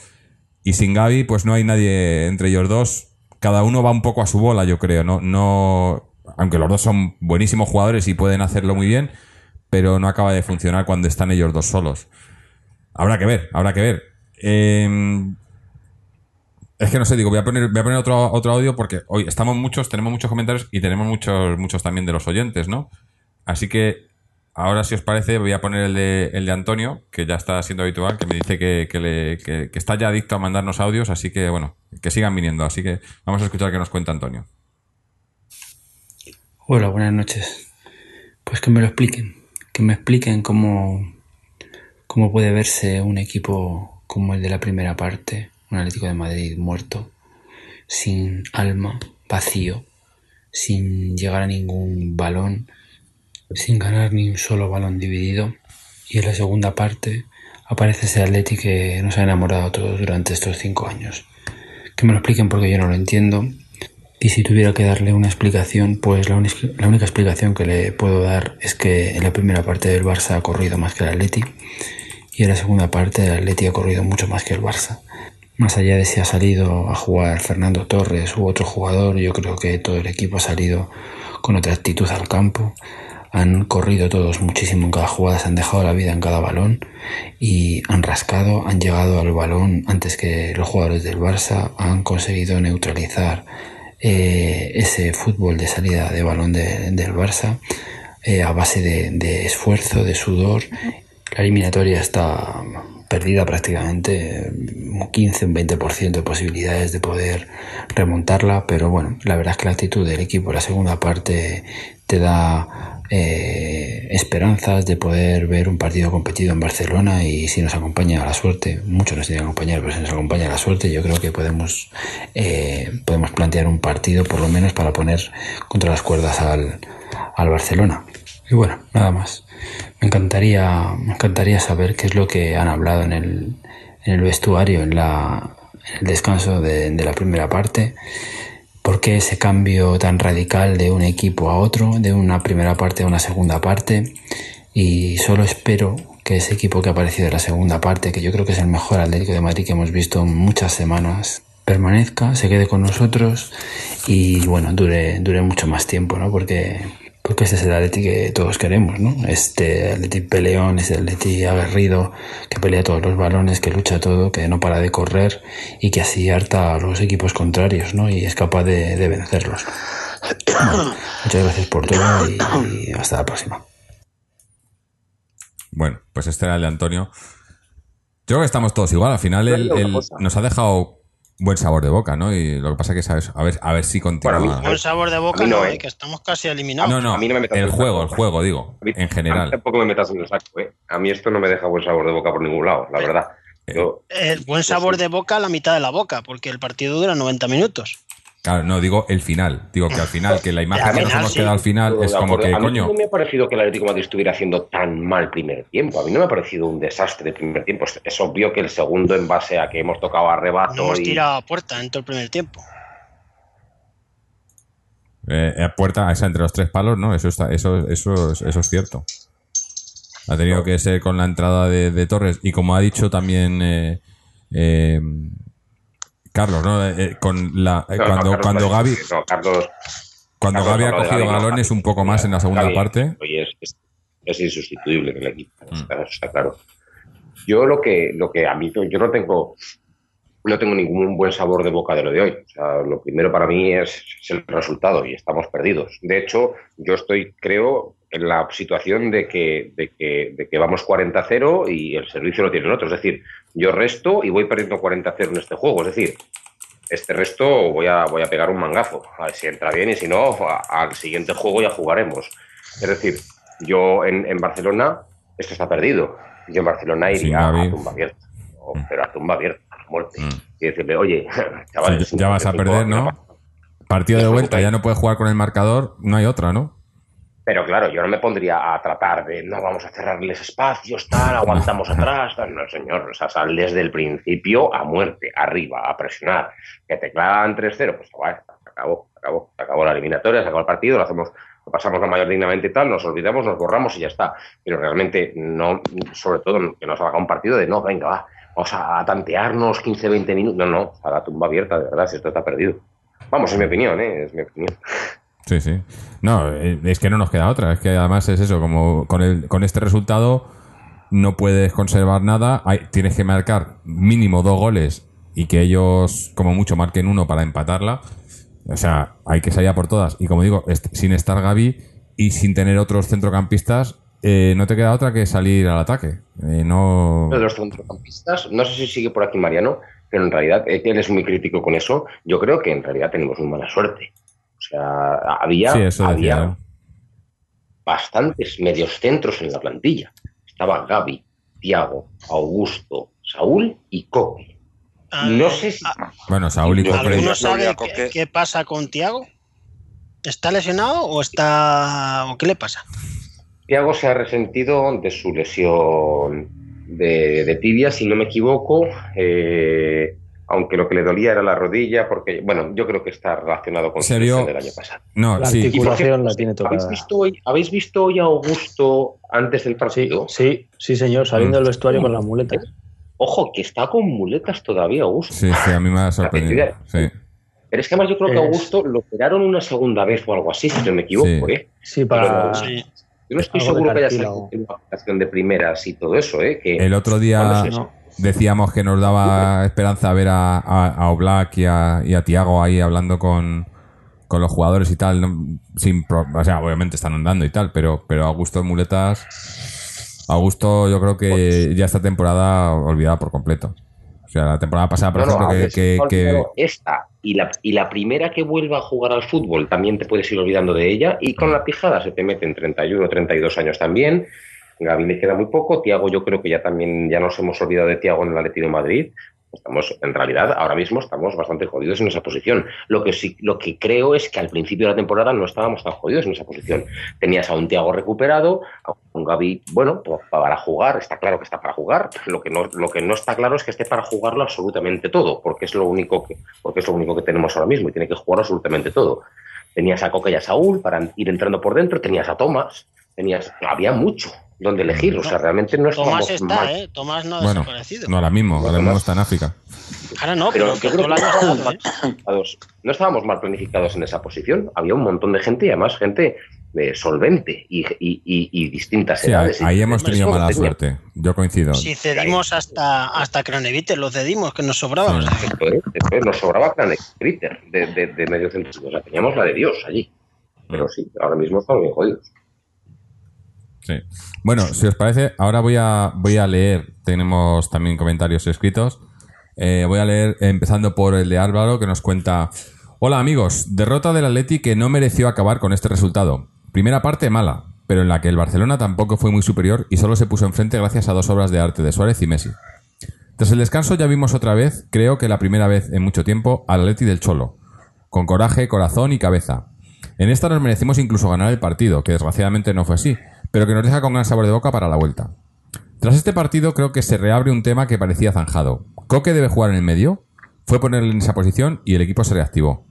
Y sin Gaby, pues no hay nadie entre ellos dos. Cada uno va un poco a su bola, yo creo, ¿no? No, aunque los dos son buenísimos jugadores y pueden hacerlo muy bien, pero no acaba de funcionar cuando están ellos dos solos. Habrá que ver, habrá que ver. Eh, es que no sé, digo, voy a poner, voy a poner otro, otro audio porque hoy estamos muchos, tenemos muchos comentarios y tenemos muchos, muchos también de los oyentes, ¿no? Así que ahora, si os parece, voy a poner el de, el de Antonio, que ya está siendo habitual, que me dice que, que le- que- que está ya adicto a mandarnos audios, así que bueno, que sigan viniendo. Así que vamos a escuchar qué nos cuenta Antonio. Hola, buenas noches. Pues que me lo expliquen, que me expliquen cómo, cómo puede verse un equipo como el de la primera parte, un Atlético de Madrid muerto, sin alma, vacío, sin llegar a ningún balón, sin ganar ni un solo balón dividido. Y en la segunda parte aparece ese Atlético que nos ha enamorado a todos durante estos cinco años. Que me lo expliquen porque yo no lo entiendo y si tuviera que darle una explicación, pues la, la única explicación que le puedo dar es que en la primera parte del Barça ha corrido más que el Atleti y en la segunda parte el Atleti ha corrido mucho más que el Barça. Más allá de si ha salido a jugar Fernando Torres u otro jugador, yo creo que todo el equipo ha salido con otra actitud al campo. Han corrido todos muchísimo en cada jugada, se han dejado la vida en cada balón y han rascado, han llegado al balón antes que los jugadores del Barça, han conseguido neutralizar eh, ese fútbol de salida de balón de- del Barça eh, a base de, de esfuerzo, de sudor. La eliminatoria está perdida prácticamente, un 15, un 20% de posibilidades de poder remontarla, pero bueno, la verdad es que la actitud del equipo en la segunda parte te da eh, esperanzas de poder ver un partido competido en Barcelona y si nos acompaña la suerte, mucho nos tiene que acompañar, pero si nos acompaña la suerte, yo creo que podemos, eh, podemos plantear un partido por lo menos para poner contra las cuerdas al, al Barcelona. Y bueno, nada más. Me encantaría, me encantaría saber qué es lo que han hablado en el, vestuario, en, la, el descanso de, de la primera parte. ¿Por qué ese cambio tan radical de un equipo a otro, de una primera parte a una segunda parte? Y solo espero que ese equipo que ha aparecido en la segunda parte, que yo creo que es el mejor Atlético de Madrid que hemos visto en muchas semanas, permanezca, se quede con nosotros y bueno, dure, dure mucho más tiempo, ¿no? Porque, porque este es el Atleti que todos queremos, ¿no? Este Atleti peleón, este Atleti aguerrido, que pelea todos los balones, que lucha todo, que no para de correr y que así harta a los equipos contrarios, ¿no? Y es capaz de, de vencerlos. Bueno, muchas gracias por todo y, y hasta la próxima. Bueno, pues este era el de Antonio. Yo creo que estamos todos igual. Al final él, nos ha dejado buen sabor de boca, ¿no? Y lo que pasa que sabes, a ver, a ver si continúa. Bueno, a mí- Buen sabor de boca, A mí no, no, ¿eh? eh, que estamos casi eliminados. no, no, a mí no me metas el el juego, el juego, digo, mí- en A mí general. tampoco me metas en el saco, ¿eh? A mí esto no me deja buen sabor de boca por ningún lado, la verdad. Yo, El buen sabor de boca a la mitad de la boca, porque el partido dura 90 minutos. Claro, no, digo el final. Digo que al final, que la imagen que nos hemos sí. quedado al final es como que, a mí coño, no me ha parecido que el Atlético de Madrid estuviera haciendo tan mal primer tiempo. A mí no me ha parecido un desastre de primer tiempo. Es, obvio que el segundo, en base a que hemos tocado a No rebato hemos y tirado a puerta en todo el primer tiempo. eh, eh, puerta esa entre los tres palos, ¿no? Eso está, eso, eso, es- eso es cierto. Ha tenido que ser con la entrada de, de Torres y como ha dicho también eh, eh, Carlos, ¿no? Eh, eh, con la eh, No, cuando no, Gaby no, Carlos, cuando Gaby ha cogido galones un poco más en la segunda Gaby, parte. oye, es, es- es insustituible en el equipo, Mm. está, está claro. Yo lo que, lo que a mí, yo no tengo, no tengo ningún buen sabor de boca de lo de hoy. O sea, lo primero para mí es, es el resultado y estamos perdidos. De hecho, yo estoy, creo, en la situación de que, de que, de que vamos 40-0 y el servicio lo tienen otros. Es decir, yo resto y voy perdiendo 40-0 en este juego. Es decir, este resto voy a, voy a pegar un mangazo. A ver si entra bien y si no, a- al siguiente juego ya jugaremos. Es decir, yo en, en Barcelona, esto está perdido. Yo en Barcelona iría a tumba abierta. No, Pero a tumba abierta, a muerte. Mm. Y decirle, oye, chavales, Sí, ya vas a perder, ¿no? partido de vuelta, ya no puede jugar con el marcador, no hay otra, ¿no? Pero claro, yo no me pondría a tratar de, no, vamos a cerrarles espacios, tal, aguantamos atrás, tal. No, señor, o sea, sal desde el principio a muerte, arriba, a presionar. Que te clavan 3-0, pues bueno, se acabó, se acabó, se acabó la eliminatoria, se acabó el partido, lo hacemos, lo pasamos la mayor dignamente y tal, nos olvidamos, nos borramos y ya está. Pero realmente, no, sobre todo, que nos haga un partido de, no, venga, va, vamos a tantearnos 15, 20 minutos. No, no, a la tumba abierta, de verdad, si esto está perdido. Vamos, es mi opinión, ¿eh? Es mi opinión. Sí, sí. No, eh, es que no nos queda otra. Es que además es eso, como con, el, con este resultado no puedes conservar nada. Hay, tienes que marcar mínimo dos goles y que ellos, como mucho, marquen uno para empatarla. O sea, hay que salir a por todas. Y como digo, sin estar Gaby y sin tener otros centrocampistas, eh, no te queda otra que salir al ataque. Eh, no. los centrocampistas, no sé si sigue por aquí Mariano, pero en realidad eh, él es muy crítico con eso. Yo creo que en realidad tenemos muy mala suerte. O sea, había, Sí, eso decía. había bastantes medios centros en la plantilla. Estaba Gaby, Tiago, Augusto, Saúl y Coque. Ah, No sé si. Bueno, Saúl y Coque. ¿Alguno Yo sabe qué, pasa con Tiago? ¿Está lesionado o está o qué le pasa? Tiago se ha resentido de su lesión de, de tibia, si no me equivoco, eh, aunque lo que le dolía era la rodilla, porque, bueno, yo creo que está relacionado con Se su vio- lesión del año pasado. No, La sí. Articulación la tiene ¿habéis tocada. visto, hoy, ¿Habéis visto hoy a Augusto antes del Sí, partido? sí, sí, señor, saliendo Mm. del vestuario con las muletas. Ojo, que está con muletas todavía, Augusto. Sí, sí, a mí me ha sorprendido. Sí. Pero es que además yo creo que Augusto lo operaron una segunda vez o algo así, si no me equivoco, Sí. ¿eh? Sí, para. Sí. Yo no estoy seguro que haya salido una aplicación de primeras y todo eso, ¿eh? Que El otro día no. Decíamos que nos daba esperanza ver a, a, a Oblak y a, y a Tiago ahí hablando con, con los jugadores y tal. ¿no? Sin pro- o sea, obviamente están andando y tal, pero, pero Augusto muletas. Augusto, yo creo que ya esta temporada olvidada por completo. O sea, la temporada pasada, por No, ejemplo, que, esta y la, y la primera que vuelva a jugar al fútbol también te puedes ir olvidando de ella y con la pijada se te meten 31, 32 años también. Gaby le queda muy poco. Tiago, yo creo que ya también ya nos hemos olvidado de Tiago en el Atlético de Madrid. Estamos, en realidad, ahora mismo estamos bastante jodidos en esa posición. Lo que sí, lo que creo es que al principio de la temporada no estábamos tan jodidos en esa posición. Tenías a un Tiago recuperado, a un Gaby, bueno, pues para jugar, está claro que está para jugar. Lo que no, lo que no está claro es que esté para jugarlo absolutamente todo, porque es lo único que, porque es lo único que tenemos ahora mismo y tiene que jugar absolutamente todo. Tenías a Coca y a Saúl para ir entrando por dentro, tenías a Tomás, tenías, había mucho donde elegir, o sea, realmente no estábamos Tomás está, mal. ¿eh? Tomás no ha bueno, desaparecido. no ahora mismo, ahora mismo está en África. Ahora no, Pero pero, yo que creo que no estábamos, ¿eh? mal planificados. no estábamos mal planificados en esa posición. Había un montón de gente y además gente eh, solvente y, y- y- y distintas Sí, ahí, edades. ahí hemos Hombre, tenido mala tenía. suerte. Yo coincido. Si cedimos hasta, hasta Cronevite, lo cedimos, que nos sobraba. Sí. o sea, que- Esto es, esto es, nos sobraba Cranek Critter de, de, de medio centro. O sea, teníamos la de Dios allí. Pero sí, ahora mismo estamos bien jodidos. Sí. Bueno, si os parece, ahora voy a, voy a leer, tenemos también comentarios escritos. Eh, voy a leer empezando por el de Álvaro que nos cuenta, hola amigos, derrota del Atleti que no mereció acabar con este resultado. Primera parte mala, pero en la que el Barcelona tampoco fue muy superior y solo se puso enfrente gracias a dos obras de arte de Suárez y Messi. Tras el descanso ya vimos otra vez, creo que la primera vez en mucho tiempo, al Atleti del Cholo, con coraje, corazón y cabeza. En esta nos merecimos incluso ganar el partido, que desgraciadamente no fue así, pero que nos deja con gran sabor de boca para la vuelta. Tras este partido creo que se reabre un tema que parecía zanjado. ¿Coque debe jugar en el medio? Fue ponerle en esa posición y el equipo se reactivó.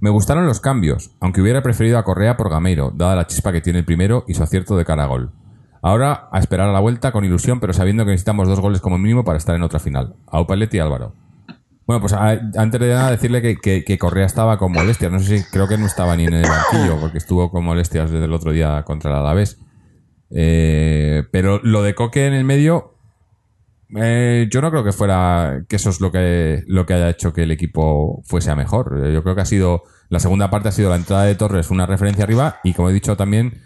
Me gustaron los cambios, aunque hubiera preferido a Correa por Gameiro, dada la chispa que tiene el primero y su acierto de cara a gol. Ahora a esperar a la vuelta con ilusión, pero sabiendo que necesitamos dos goles como mínimo para estar en otra final. A Upaletti y Álvaro. Bueno, pues a- antes de nada decirle que, que- que Correa estaba con molestias. No sé si creo que no estaba ni en el banquillo, porque estuvo con molestias desde el otro día contra el Alavés. Eh, pero lo de Coque en el medio, eh, yo no creo que fuera que eso es lo que lo que haya hecho que el equipo fuese a mejor. Yo creo que ha sido la segunda parte ha sido la entrada de Torres, una referencia arriba y como he dicho también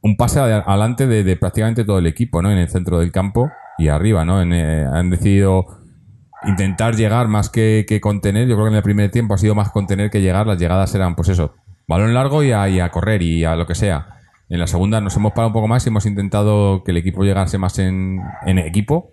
un pase ad- adelante de, prácticamente todo el equipo, ¿no? En el centro del campo y arriba, ¿no? Eh, han decidido intentar llegar más que, contener. Yo creo que en el primer tiempo ha sido más contener que llegar. Las llegadas eran, pues eso, balón largo y a correr y a lo que sea. En la segunda nos hemos parado un poco más y hemos intentado que el equipo llegase más en, en equipo.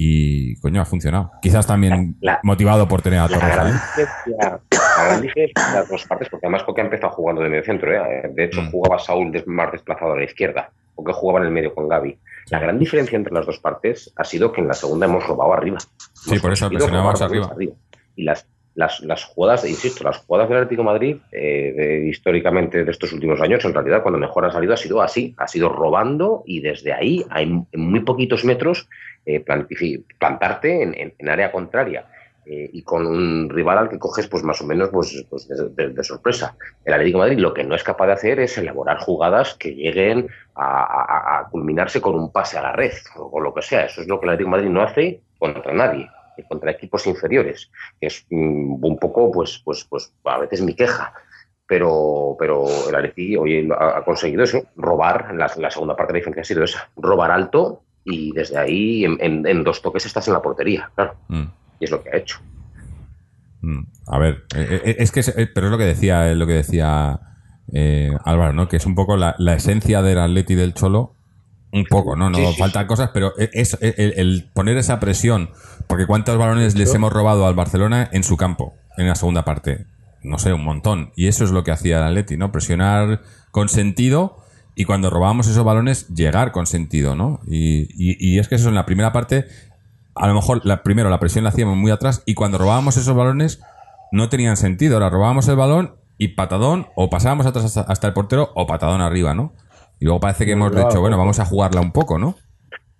Y, coño, ha funcionado. Quizás también La- motivado por tener a La Torres. gran, diferencia, La gran diferencia las dos partes, porque además Coque ha empezado jugando de medio centro, ¿eh? de hecho Mm. jugaba Saúl más desplazado a la izquierda, porque jugaba en el medio con Gaby. La gran diferencia entre las dos partes ha sido que en la segunda hemos robado arriba. Sí, por eso presionábamos arriba. Y las, las, las jugadas, insisto, las jugadas del Atlético Madrid, eh, históricamente de estos últimos años, en realidad cuando mejor ha salido ha sido así, ha sido robando y desde ahí, a- en muy poquitos metros, eh, plantarte en, en- en área contraria. eh, y con un rival al que coges pues más o menos pues, pues, de, sorpresa. El Atlético Madrid lo que no es capaz de hacer es elaborar jugadas que lleguen a, culminarse con un pase a la red o, lo que sea. Eso es lo que el Atlético Madrid no hace contra nadie, contra equipos inferiores, que es mm, un poco pues, pues, pues a veces mi queja. Pero, pero el Atleti hoy ha, ha conseguido eso, robar, la, la segunda parte de la diferencia ha sido esa, robar alto y desde ahí en, en- en dos toques estás en la portería, claro, Mm. y es lo que ha hecho. Mm, A ver, eh, eh, es que, es- eh, pero es lo que decía, es lo que decía eh, Álvaro, ¿no? Que es un poco la, la esencia del Atleti del Cholo, un poco, ¿no? No Sí, sí, faltan cosas, pero e, es, es- el, el poner esa presión, porque cuántos balones les hemos robado al Barcelona en su campo, en la segunda parte, no sé, un montón, y eso es lo que hacía el Atleti, ¿no? Presionar con sentido y cuando robábamos esos balones llegar con sentido, ¿no? Y, y- y es que eso en la primera parte a lo mejor la, primero la presión la hacíamos muy atrás y cuando robábamos esos balones no tenían sentido. Ahora robábamos el balón y patadón o pasábamos atrás hasta, hasta el portero o patadón arriba, ¿no? Y luego parece que hemos dicho, bueno, vamos a jugarla un poco, ¿no?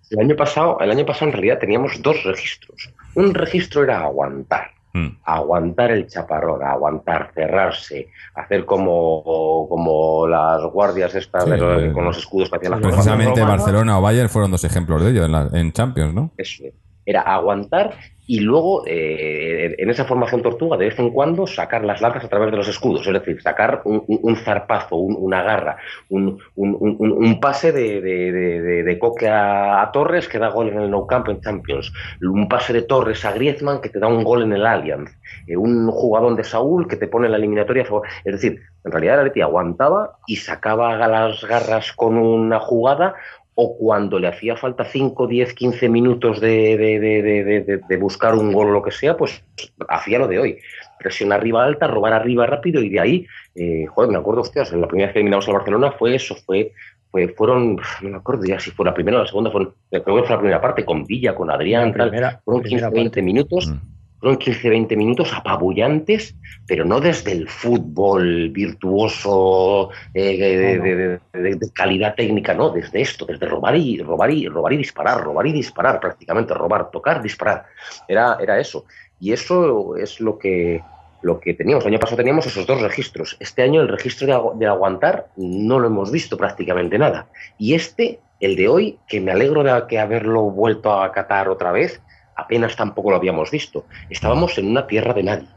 El año pasado, el año pasado en realidad teníamos dos registros. Un registro era aguantar, Mm. aguantar el chaparrón, aguantar, cerrarse, hacer como, como las guardias estas Sí, de los- eh, con los escudos que hacían las Precisamente. Barcelona o Bayern fueron dos ejemplos de ello en, la- en Champions, ¿no? Eso era aguantar y luego eh, en esa formación tortuga de vez en cuando sacar las lanzas a través de los escudos, es decir, sacar un, un- zarpazo, un- una garra, un, un- pase de, de, de- de- Coque a, Torres que da gol en el Nou Camp en Champions, un pase de Torres a Griezmann que te da un gol en el Allianz, eh, un jugador de Saúl que te pone en la eliminatoria. Es decir, en realidad el Atleti aguantaba y sacaba las garras con una jugada o cuando le hacía falta 5, 10, 15 minutos de, de- de- de- de- de- de buscar un gol o lo que sea, pues hacía lo de hoy. Presión arriba alta, robar arriba rápido y de ahí, eh, joder, me acuerdo, hostias, la primera vez que eliminamos al Barcelona fue eso, fue, fue fueron, no me acuerdo ya si fue la primera o la segunda, fueron, creo que fue la primera parte, con Villa, con Adrián, La tal, fueron primera 15, 20 parte. minutos, Mm. Fueron 15, 20 minutos apabullantes, pero no desde el fútbol virtuoso eh, de, de- de- de calidad técnica, no, desde esto, desde robar y robar y robar y disparar, robar y disparar prácticamente, robar, tocar, disparar. Era, era eso. Y eso es lo que lo que teníamos. El año pasado teníamos esos dos registros. Este año el registro de, agu- de aguantar no lo hemos visto prácticamente nada. Y este, el de hoy, que me alegro de que haberlo vuelto a acatar otra vez, apenas tampoco lo habíamos visto. Estábamos en una tierra de nadie.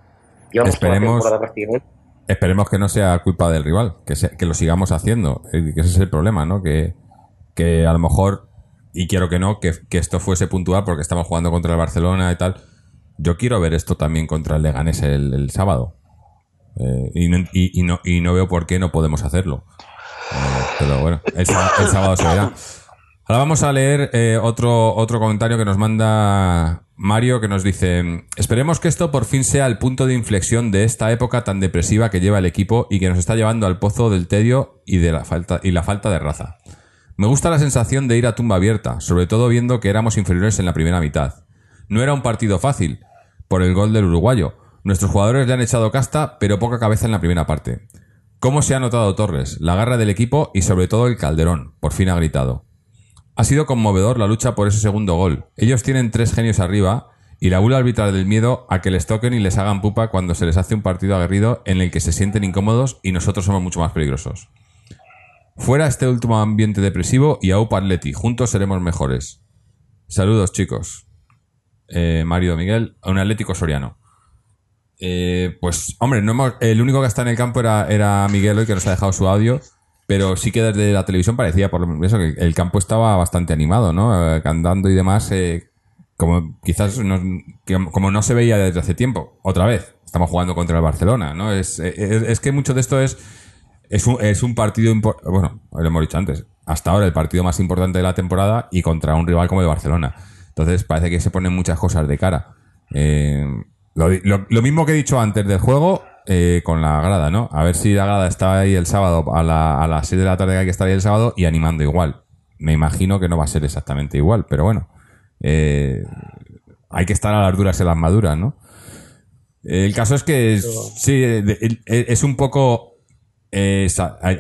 Llevamos toda la Esperemos- prácticamente Esperemos que no sea culpa del rival, que, se- que lo sigamos haciendo, eh, que ese es el problema, ¿no? Que, que a lo mejor, y quiero que no, que, que esto fuese puntual porque estamos jugando contra el Barcelona y tal. Yo quiero ver esto también contra el Leganés el, el sábado. Eh, y, no, y- y no, y no veo por qué no podemos hacerlo. Eh, pero bueno, el, el sábado se verá. Ahora vamos a leer eh, otro, otro comentario que nos manda Mario que nos dice, esperemos que esto por fin sea el punto de inflexión de esta época tan depresiva que lleva el equipo y que nos está llevando al pozo del tedio y, de la, falta, y la falta de raza. Me gusta la sensación de ir a tumba abierta, sobre todo viendo que éramos inferiores en la primera mitad. No era un partido fácil, por el gol del uruguayo. Nuestros jugadores le han echado casta, pero poca cabeza en la primera parte. ¿Cómo se ha notado Torres, la garra del equipo y sobre todo el Calderón? Por fin ha gritado. Ha sido conmovedor la lucha por ese segundo gol. Ellos tienen tres genios arriba y la bula arbitral del miedo a que les toquen y les hagan pupa cuando se les hace un partido aguerrido en el que se sienten incómodos y nosotros somos mucho más peligrosos. Fuera este último ambiente depresivo y a Atleti, juntos seremos mejores. Saludos chicos. Eh, Mario Miguel, un Atlético Soriano. Eh, pues, hombre, no hemos- el único que está en el campo era, era Miguel hoy, que nos ha dejado su audio. Pero sí que desde la televisión parecía, por lo menos, que el campo estaba bastante animado, ¿no? Eh, Cantando y demás, eh, como quizás no, como no se veía desde hace tiempo. Otra vez, estamos jugando contra el Barcelona, ¿no? Es, es, que mucho de esto es, es, un, es un partido, bueno, lo hemos dicho antes, hasta ahora el partido más importante de la temporada y contra un rival como el Barcelona. Entonces parece que se ponen muchas cosas de cara. Eh, lo mismo que he dicho antes del juego, eh, con la grada, ¿no? A ver si la grada está ahí el sábado a, la, a las 6 de la tarde que hay que estar ahí el sábado y animando igual. Me imagino que no va a ser exactamente igual, pero bueno. eh, hay que estar a las duras y a las maduras, ¿no? El caso es que es- sí, es un poco eh,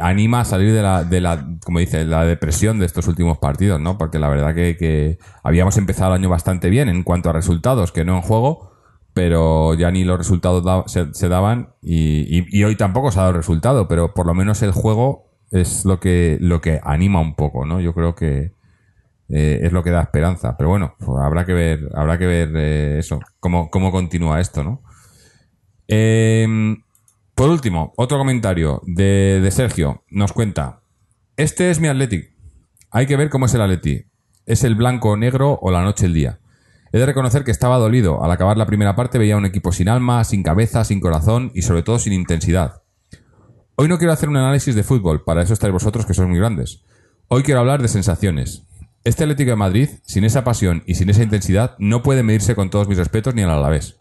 anima a salir de la, de la, como dice, la depresión de estos últimos partidos, ¿no? Porque la verdad que, que habíamos empezado el año bastante bien en cuanto a resultados, que no en juego, pero ya ni los resultados se, daban y, hoy tampoco se ha dado resultado, pero por lo menos el juego es lo que, lo que anima un poco, ¿no? Yo creo que eh, es lo que da esperanza, pero bueno, pues habrá que ver, habrá que ver eh, eso, cómo, cómo continúa esto, ¿no? Eh, por último, otro comentario de, de Sergio. Nos cuenta. Este es mi Athletic. Hay que ver cómo es el Atleti. ¿Es el blanco o negro o la noche el día? He de reconocer que estaba dolido. Al acabar la primera parte veía un equipo sin alma, sin cabeza, sin corazón y sobre todo sin intensidad. Hoy no quiero hacer un análisis de fútbol, para eso estáis vosotros que sois muy grandes. Hoy quiero hablar de sensaciones. Este Atlético de Madrid, sin esa pasión y sin esa intensidad, no puede medirse con todos mis respetos ni al Alavés.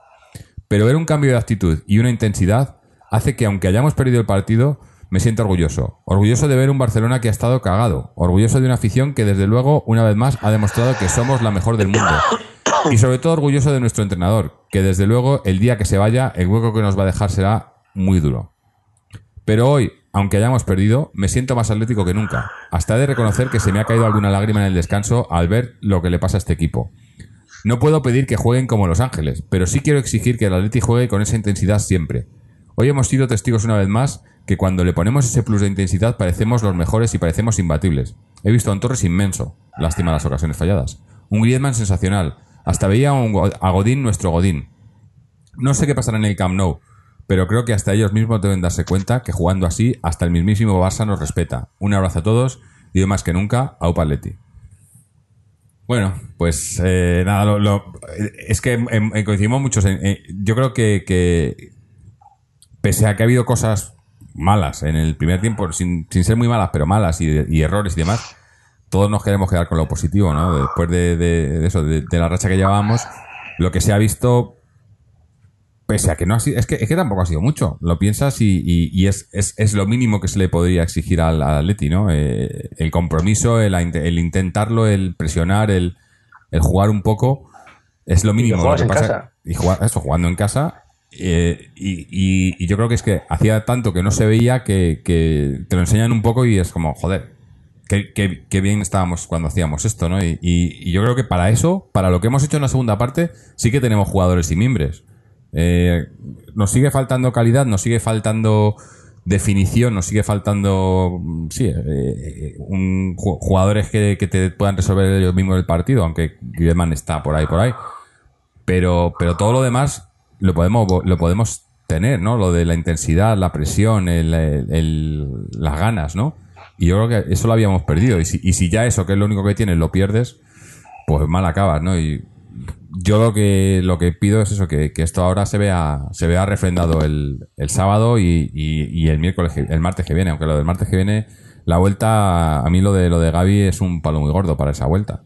Pero ver un cambio de actitud y una intensidad hace que, aunque hayamos perdido el partido, me sienta orgulloso. Orgulloso de ver un Barcelona que ha estado cagado. Orgulloso de una afición que, desde luego, una vez más, ha demostrado que somos la mejor del mundo. Y sobre todo orgulloso de nuestro entrenador, que desde luego, el día que se vaya, el hueco que nos va a dejar será muy duro. Pero hoy, aunque hayamos perdido, me siento más atlético que nunca. Hasta he de reconocer que se me ha caído alguna lágrima en el descanso al ver lo que le pasa a este equipo. No puedo pedir que jueguen como Los Ángeles, pero sí quiero exigir que el Atleti juegue con esa intensidad siempre. Hoy hemos sido testigos una vez más que cuando le ponemos ese plus de intensidad parecemos los mejores y parecemos imbatibles. He visto a un Torres inmenso, lástima las ocasiones falladas. Un Griezmann sensacional, hasta veía a, a Godín nuestro Godín. No sé qué pasará en el Camp Nou, pero creo que hasta ellos mismos deben darse cuenta que jugando así, hasta el mismísimo Barça nos respeta. Un abrazo a todos y hoy más que nunca, Aupa Atleti. Bueno, pues eh, nada, es que em, em, coincidimos muchos. yo creo que pese a que ha habido cosas malas en el primer tiempo, sin, sin ser muy malas, pero malas y, y errores y demás, todos nos queremos quedar con lo positivo, ¿no? Después de, de- de eso, de, de la racha que llevábamos, lo que se ha visto, pese a que no ha sido, es que, es que tampoco ha sido mucho. Lo piensas y, y- y es, es, es lo mínimo que se le podría exigir al, al Atleti, ¿no? Eh, el compromiso, el, el intentarlo, el presionar, el, el jugar un poco, es lo mínimo. Lo que en pasa- casa. Y jugar, eso, jugando en casa. Eh, y, yo creo que es que hacía tanto que no se veía que, te lo enseñan un poco y es como, joder, qué, bien estábamos cuando hacíamos esto, ¿no? Y, yo creo que para eso, para lo que hemos hecho en la segunda parte, sí que tenemos jugadores y mimbres. Eh, nos sigue faltando calidad, nos sigue faltando definición, nos sigue faltando, sí, eh, ju- jugadores que, que te puedan resolver ellos mismos el partido, aunque Griezmann está por ahí, por ahí. Pero, pero todo lo demás lo podemos, lo podemos tener, ¿no? Lo de la intensidad, la presión, el- el- las ganas, ¿no? Y yo creo que eso lo habíamos perdido. Y si, y si ya eso, que es lo único que tienes, lo pierdes, pues mal acabas, ¿no? Y yo lo que lo que pido es eso, que, que esto ahora se vea, se vea refrendado el, el sábado y, y- y el miércoles, el martes que viene, aunque lo del martes que viene, la vuelta, a mí lo de lo de Gaby es un palo muy gordo para esa vuelta.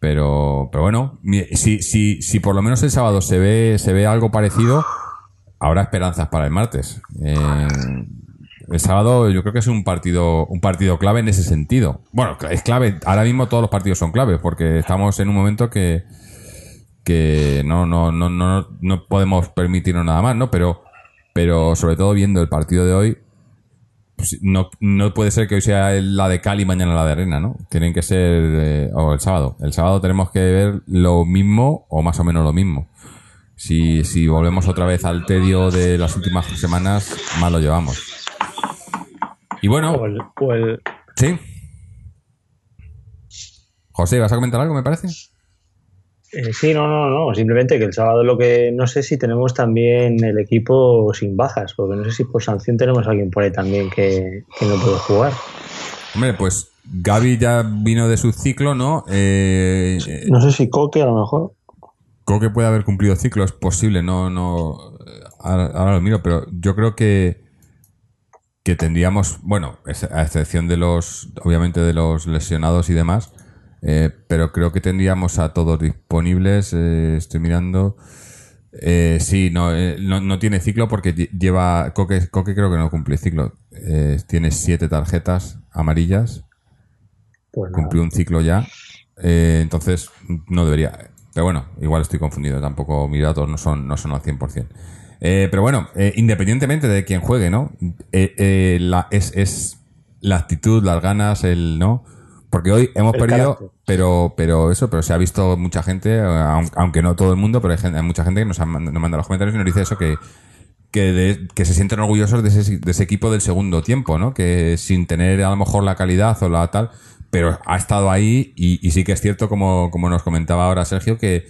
Pero, pero bueno, si, si, si por lo menos el sábado se ve, se ve algo parecido, habrá esperanzas para el martes. Eh, el sábado yo creo que es un partido, un partido clave en ese sentido. Bueno, es clave, ahora mismo todos los partidos son claves, porque estamos en un momento que, que no, no, no, no, no podemos permitirnos nada más, ¿no? Pero, pero sobre todo viendo el partido de hoy, pues, no, no puede ser que hoy sea la de Cali y mañana la de Arena, ¿no? Tienen que ser, eh, o el sábado. El sábado tenemos que ver lo mismo o más o menos lo mismo. Si, si volvemos otra vez al tedio de las últimas semanas, mal lo llevamos. Y bueno, O el- o el- sí. José, ¿vas a comentar algo, me parece? Eh, sí, no, no, no. Simplemente que el sábado lo que no sé si tenemos también el equipo sin bajas, porque no sé si por sanción tenemos a alguien por ahí también que, que no puede jugar. Hombre, pues Gaby ya vino de su ciclo, ¿no? Eh, No sé si Coque a lo mejor. creo que puede haber cumplido ciclo, es posible, no, no. Ahora, ahora lo miro, pero yo creo que que tendríamos, bueno, a excepción de los, obviamente de los lesionados y demás, eh, pero creo que tendríamos a todos disponibles. eh, estoy mirando. Eh, sí, no, eh, no, no tiene ciclo porque lle- lleva. Coque, Coque creo que no cumple ciclo. Eh, tiene siete tarjetas amarillas. Pues. Cumplió un ciclo ya. Entonces, no debería. Pero bueno, igual estoy confundido. Tampoco mis datos no son, no son al 100%. Eh, pero bueno, independientemente de quién juegue, ¿no? La, es, es la actitud, las ganas, el no. Porque hoy hemos El perdido, carácter. pero, pero eso, pero se ha visto mucha gente, aun- aunque no todo el mundo, pero hay, gente- hay mucha gente que nos, ha, nos manda los comentarios y nos dice eso que, que, de- que se sienten orgullosos de ese, de ese equipo del segundo tiempo, ¿no? Que sin tener a lo mejor la calidad o la tal, pero ha estado ahí y, y sí que es cierto, como, como nos comentaba ahora Sergio, que,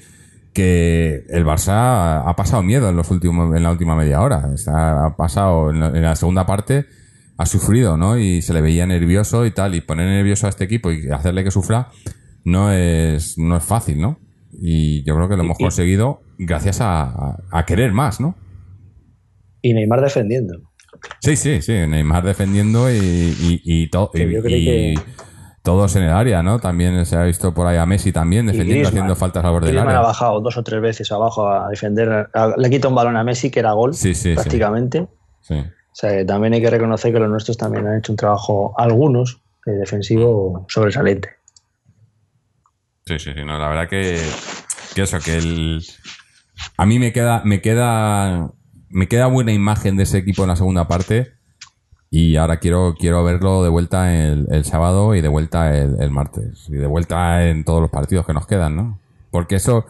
que el Barça ha pasado miedo en los últimos, en la última media hora. Está- ha pasado en la, en la segunda parte, ha sufrido, ¿no? Y se le veía nervioso y tal, y poner nervioso a este equipo y hacerle que sufra no es, no es fácil, ¿no? Y yo creo que lo hemos Y- conseguido gracias a, querer más, ¿no? Y Neymar defendiendo. Sí, sí, sí, Neymar defendiendo y, y, y, to- yo que- todos en el área, ¿no? También se ha visto por ahí a Messi también defendiendo, Griezmann. haciendo faltas al borde del Griezmann ha área. bajado dos o tres veces abajo a defender. a- le quita un balón a Messi, que era gol, Sí, sí, sí. prácticamente. Sí. O sea, también hay que reconocer que los nuestros también han hecho un trabajo, algunos, eh, defensivo sobresaliente. Sí, sí, sí, no, la verdad que, que eso, que el a mí me queda, me queda, me queda buena imagen de ese equipo en la segunda parte y ahora quiero, quiero verlo de vuelta el, el sábado y de vuelta el, el martes y de vuelta en todos los partidos que nos quedan, ¿no? Porque eso,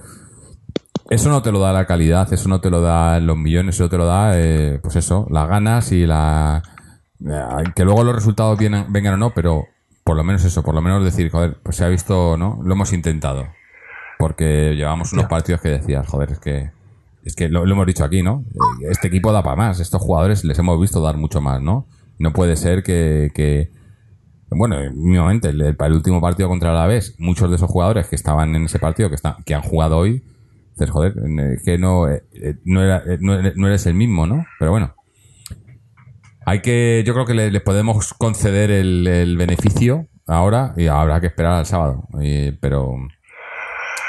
eso no te lo da la calidad, eso no te lo da los millones, eso te lo da, eh, pues eso, las ganas y la eh, que luego los resultados vienen, vengan o no, pero por lo menos eso, por lo menos decir, joder, pues se ha visto, ¿no? Lo hemos intentado. Porque llevamos unos partidos que decías, joder, es que es que lo, lo hemos dicho aquí, ¿no? Eh, Este equipo da para más, estos jugadores les hemos visto dar mucho más, ¿no? No puede ser que, que bueno, mínimamente, el, el último partido contra el Alavés, muchos de esos jugadores que estaban en ese partido, que están, que han jugado hoy, dices, joder, que no, eh, eh, no, era, eh, no, eres- el mismo, ¿no? Pero bueno. Hay que, yo creo que le, le podemos conceder el, el beneficio ahora y habrá que esperar al sábado. Y- pero,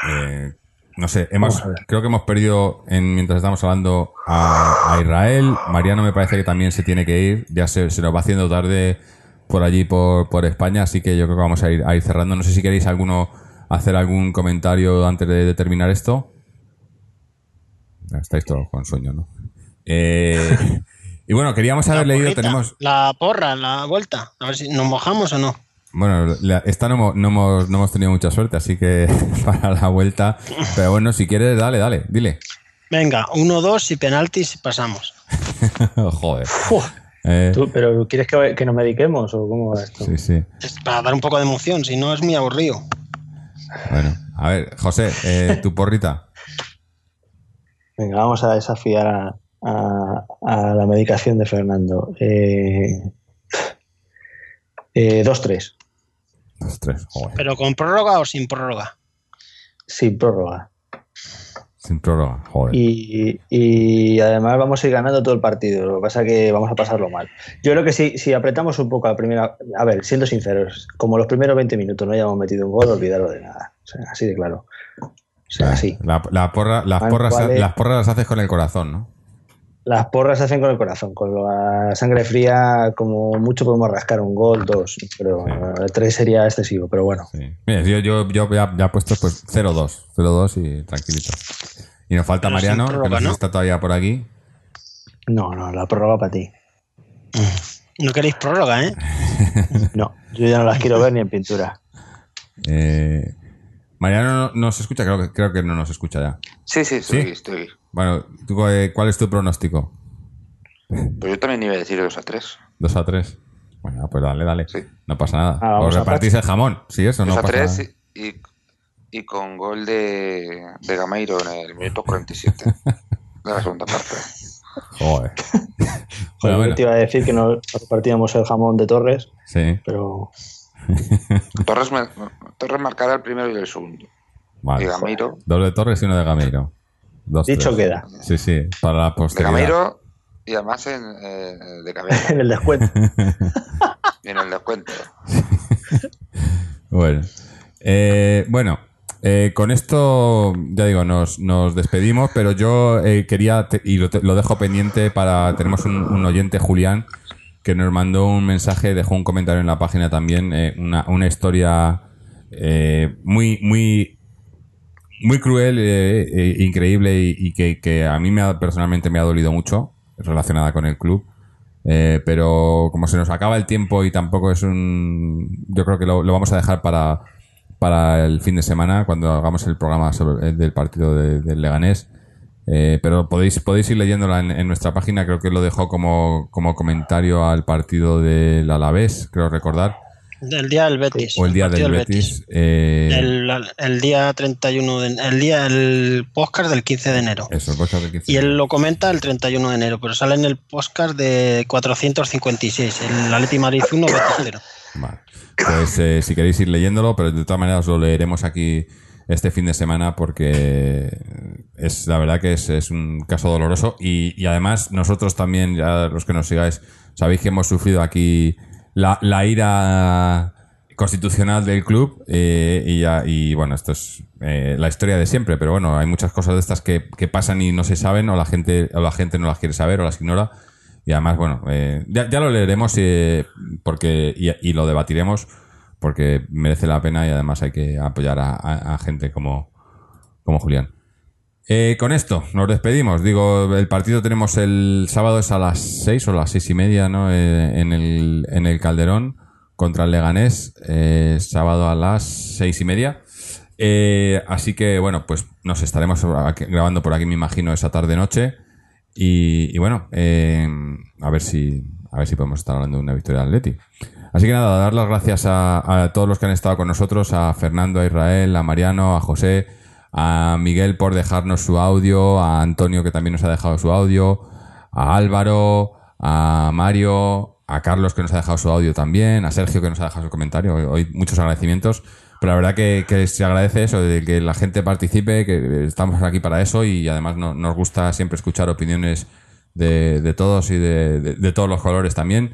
eh, no sé, hemos, creo que hemos perdido, en, mientras estamos hablando, a, a Israel. Mariano me parece que también se tiene que ir. Ya se, se nos va haciendo tarde por allí, por, por España. Así que yo creo que vamos a ir, a ir cerrando. No sé si queréis alguno hacer algún comentario antes de, de terminar esto. Estáis todos con sueño, ¿no? Eh, y bueno, queríamos haber La leído, porrita, tenemos... La porra, la vuelta. A ver si nos mojamos o no. Bueno, la- esta no hemos, no, hemos, no hemos tenido mucha suerte, así que para la vuelta. Pero bueno, si quieres, dale, dale, dile. Venga, uno, dos y penaltis y pasamos. Joder. Uf, Eh, ¿tú, ¿Pero quieres que, que nos mediquemos o cómo va esto? sí, sí. Es para dar un poco de emoción, si no es muy aburrido. Bueno, a ver, José, eh, tu porrita. Venga, vamos a desafiar a, a- a la medicación de Fernando. Eh, eh, 2-3, Los tres, joder. Pero con prórroga o sin prórroga. sin prórroga. Sin prórroga, joder. Y, y además vamos a ir ganando todo el partido. Lo que pasa es que vamos a pasarlo mal. Yo creo que si, si apretamos un poco a primera. A ver, siendo sinceros, como los primeros 20 minutos no hayamos metido un gol, olvidarlo de nada. O sea, así de claro. O sea, así. La, la porra, las, porras, las porras las haces con el corazón, ¿no? Las porras se hacen con el corazón. Con la sangre fría, como mucho podemos rascar un gol, dos. Pero Sí. tres sería excesivo. Pero bueno. Sí. Mira, yo, yo, yo ya, ya he puesto pues 0-2. 0-2 y tranquilito. Y nos falta Pero Mariano, que no sé si ¿no? está todavía por aquí. No, no, la prórroga para ti. No queréis prórroga, ¿eh? No, yo ya no las quiero ver ni en pintura. Eh, Mariano no nos escucha, creo que, creo que no nos escucha ya. Sí, sí, estoy, ¿Sí? estoy. Bueno, ¿tú, eh, ¿cuál es tu pronóstico? Pues yo también iba a decir 2 a 3. 2 a 3. Bueno, pues dale, dale. Sí. No pasa nada. Ah, Os a repartís el jamón. Sí, eso 2 no a pasa 3 nada. y, y, y con gol de, de Gameiro en el minuto 47 de la segunda parte. Joder. Bueno, Bueno, yo bueno. te iba a decir que no repartíamos el jamón de Torres, Sí. pero Torres, Torres marcará el primero y el segundo. Vale. Y Gameiro, Dos de Torres y uno de Gameiro. Dos, dicho tres. queda. Sí, sí, para la de posteridad. Gameiro y además en, eh, de cabeza En el descuento. y en el descuento. Bueno, Eh, bueno eh, con esto, ya digo, nos, nos despedimos, pero yo eh, quería, te- y lo, te- lo dejo pendiente para, tenemos un, un oyente, Julián, que nos mandó un mensaje, dejó un comentario en la página también, eh, una, una historia eh, muy, muy, muy cruel, eh, eh, increíble y, que, que a mí me ha- personalmente me ha dolido mucho relacionada con el club. Eh, pero como se nos acaba el tiempo y tampoco es un... Yo creo que lo, vamos a dejar para, para el fin de semana, cuando hagamos el programa sobre, el del partido de- del Leganés. Eh, pero podéis, podéis ir leyéndola en, en nuestra página, creo que lo dejó como, como comentario al partido del Alavés, creo recordar. El día del Betis. O el día partido del Betis. eh, El, el día 31 de el día el podcast del 15 de enero. Eso, el podcast del 15. Y él lo comenta el 31 de enero, pero sale en el podcast de 456, el Atleti Madrid 1 Betis 0. Vale. Pues eh, si queréis ir leyéndolo, pero de todas maneras lo leeremos aquí este fin de semana porque es la verdad que es, es un caso doloroso y, además nosotros también, ya los que nos sigáis, sabéis que hemos sufrido aquí la, ira constitucional del club eh, y, ya- y bueno, esto es eh, la historia de siempre, pero bueno, hay muchas cosas de estas que, que pasan y no se saben o la gente o la gente no las quiere saber o las ignora. Y además, bueno, eh, ya, ya lo leeremos eh, porque y lo debatiremos porque merece la pena y además hay que apoyar a, gente como, como Julián. Eh, con esto nos despedimos. Digo, el partido tenemos el sábado es a las seis o las seis y media, ¿no? Eh, en, el, en el Calderón contra el Leganés, eh, sábado a las seis y media. Eh, así que, bueno, pues nos estaremos grabando por aquí, me imagino, esa tarde-noche. Y, y bueno, eh, a ver si a ver si podemos estar hablando de una victoria del Atleti. Así que nada, dar las gracias a, a todos los que han estado con nosotros, a Fernando, a Israel, a Mariano, a José, a Miguel por dejarnos su audio, a Antonio que también nos ha dejado su audio, a Álvaro, a Mario, a Carlos que nos ha dejado su audio también, a Sergio que nos ha dejado su comentario. Hoy, muchos agradecimientos. Pero la verdad que, se agradece eso, de que la gente participe, que estamos aquí para eso y además no- nos gusta siempre escuchar opiniones de, todos y de todos los colores también.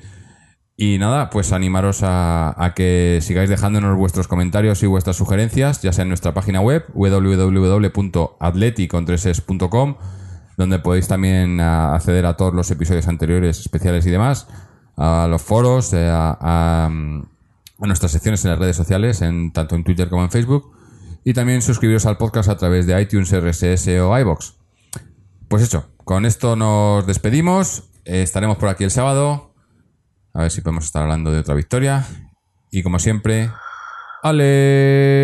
Y nada, pues animaros a, que sigáis dejándonos vuestros comentarios y vuestras sugerencias, ya sea en nuestra página web www.atleticontreses.com, donde podéis también acceder a todos los episodios anteriores, especiales y demás, a los foros, eh, a, nuestras secciones en las redes sociales, en, tanto en Twitter como en Facebook, y también suscribiros al podcast a través de iTunes, RSS o iBox. Pues hecho, con esto nos despedimos, eh, estaremos por aquí el sábado. A ver si podemos estar hablando de otra victoria. Y como siempre, Aleti.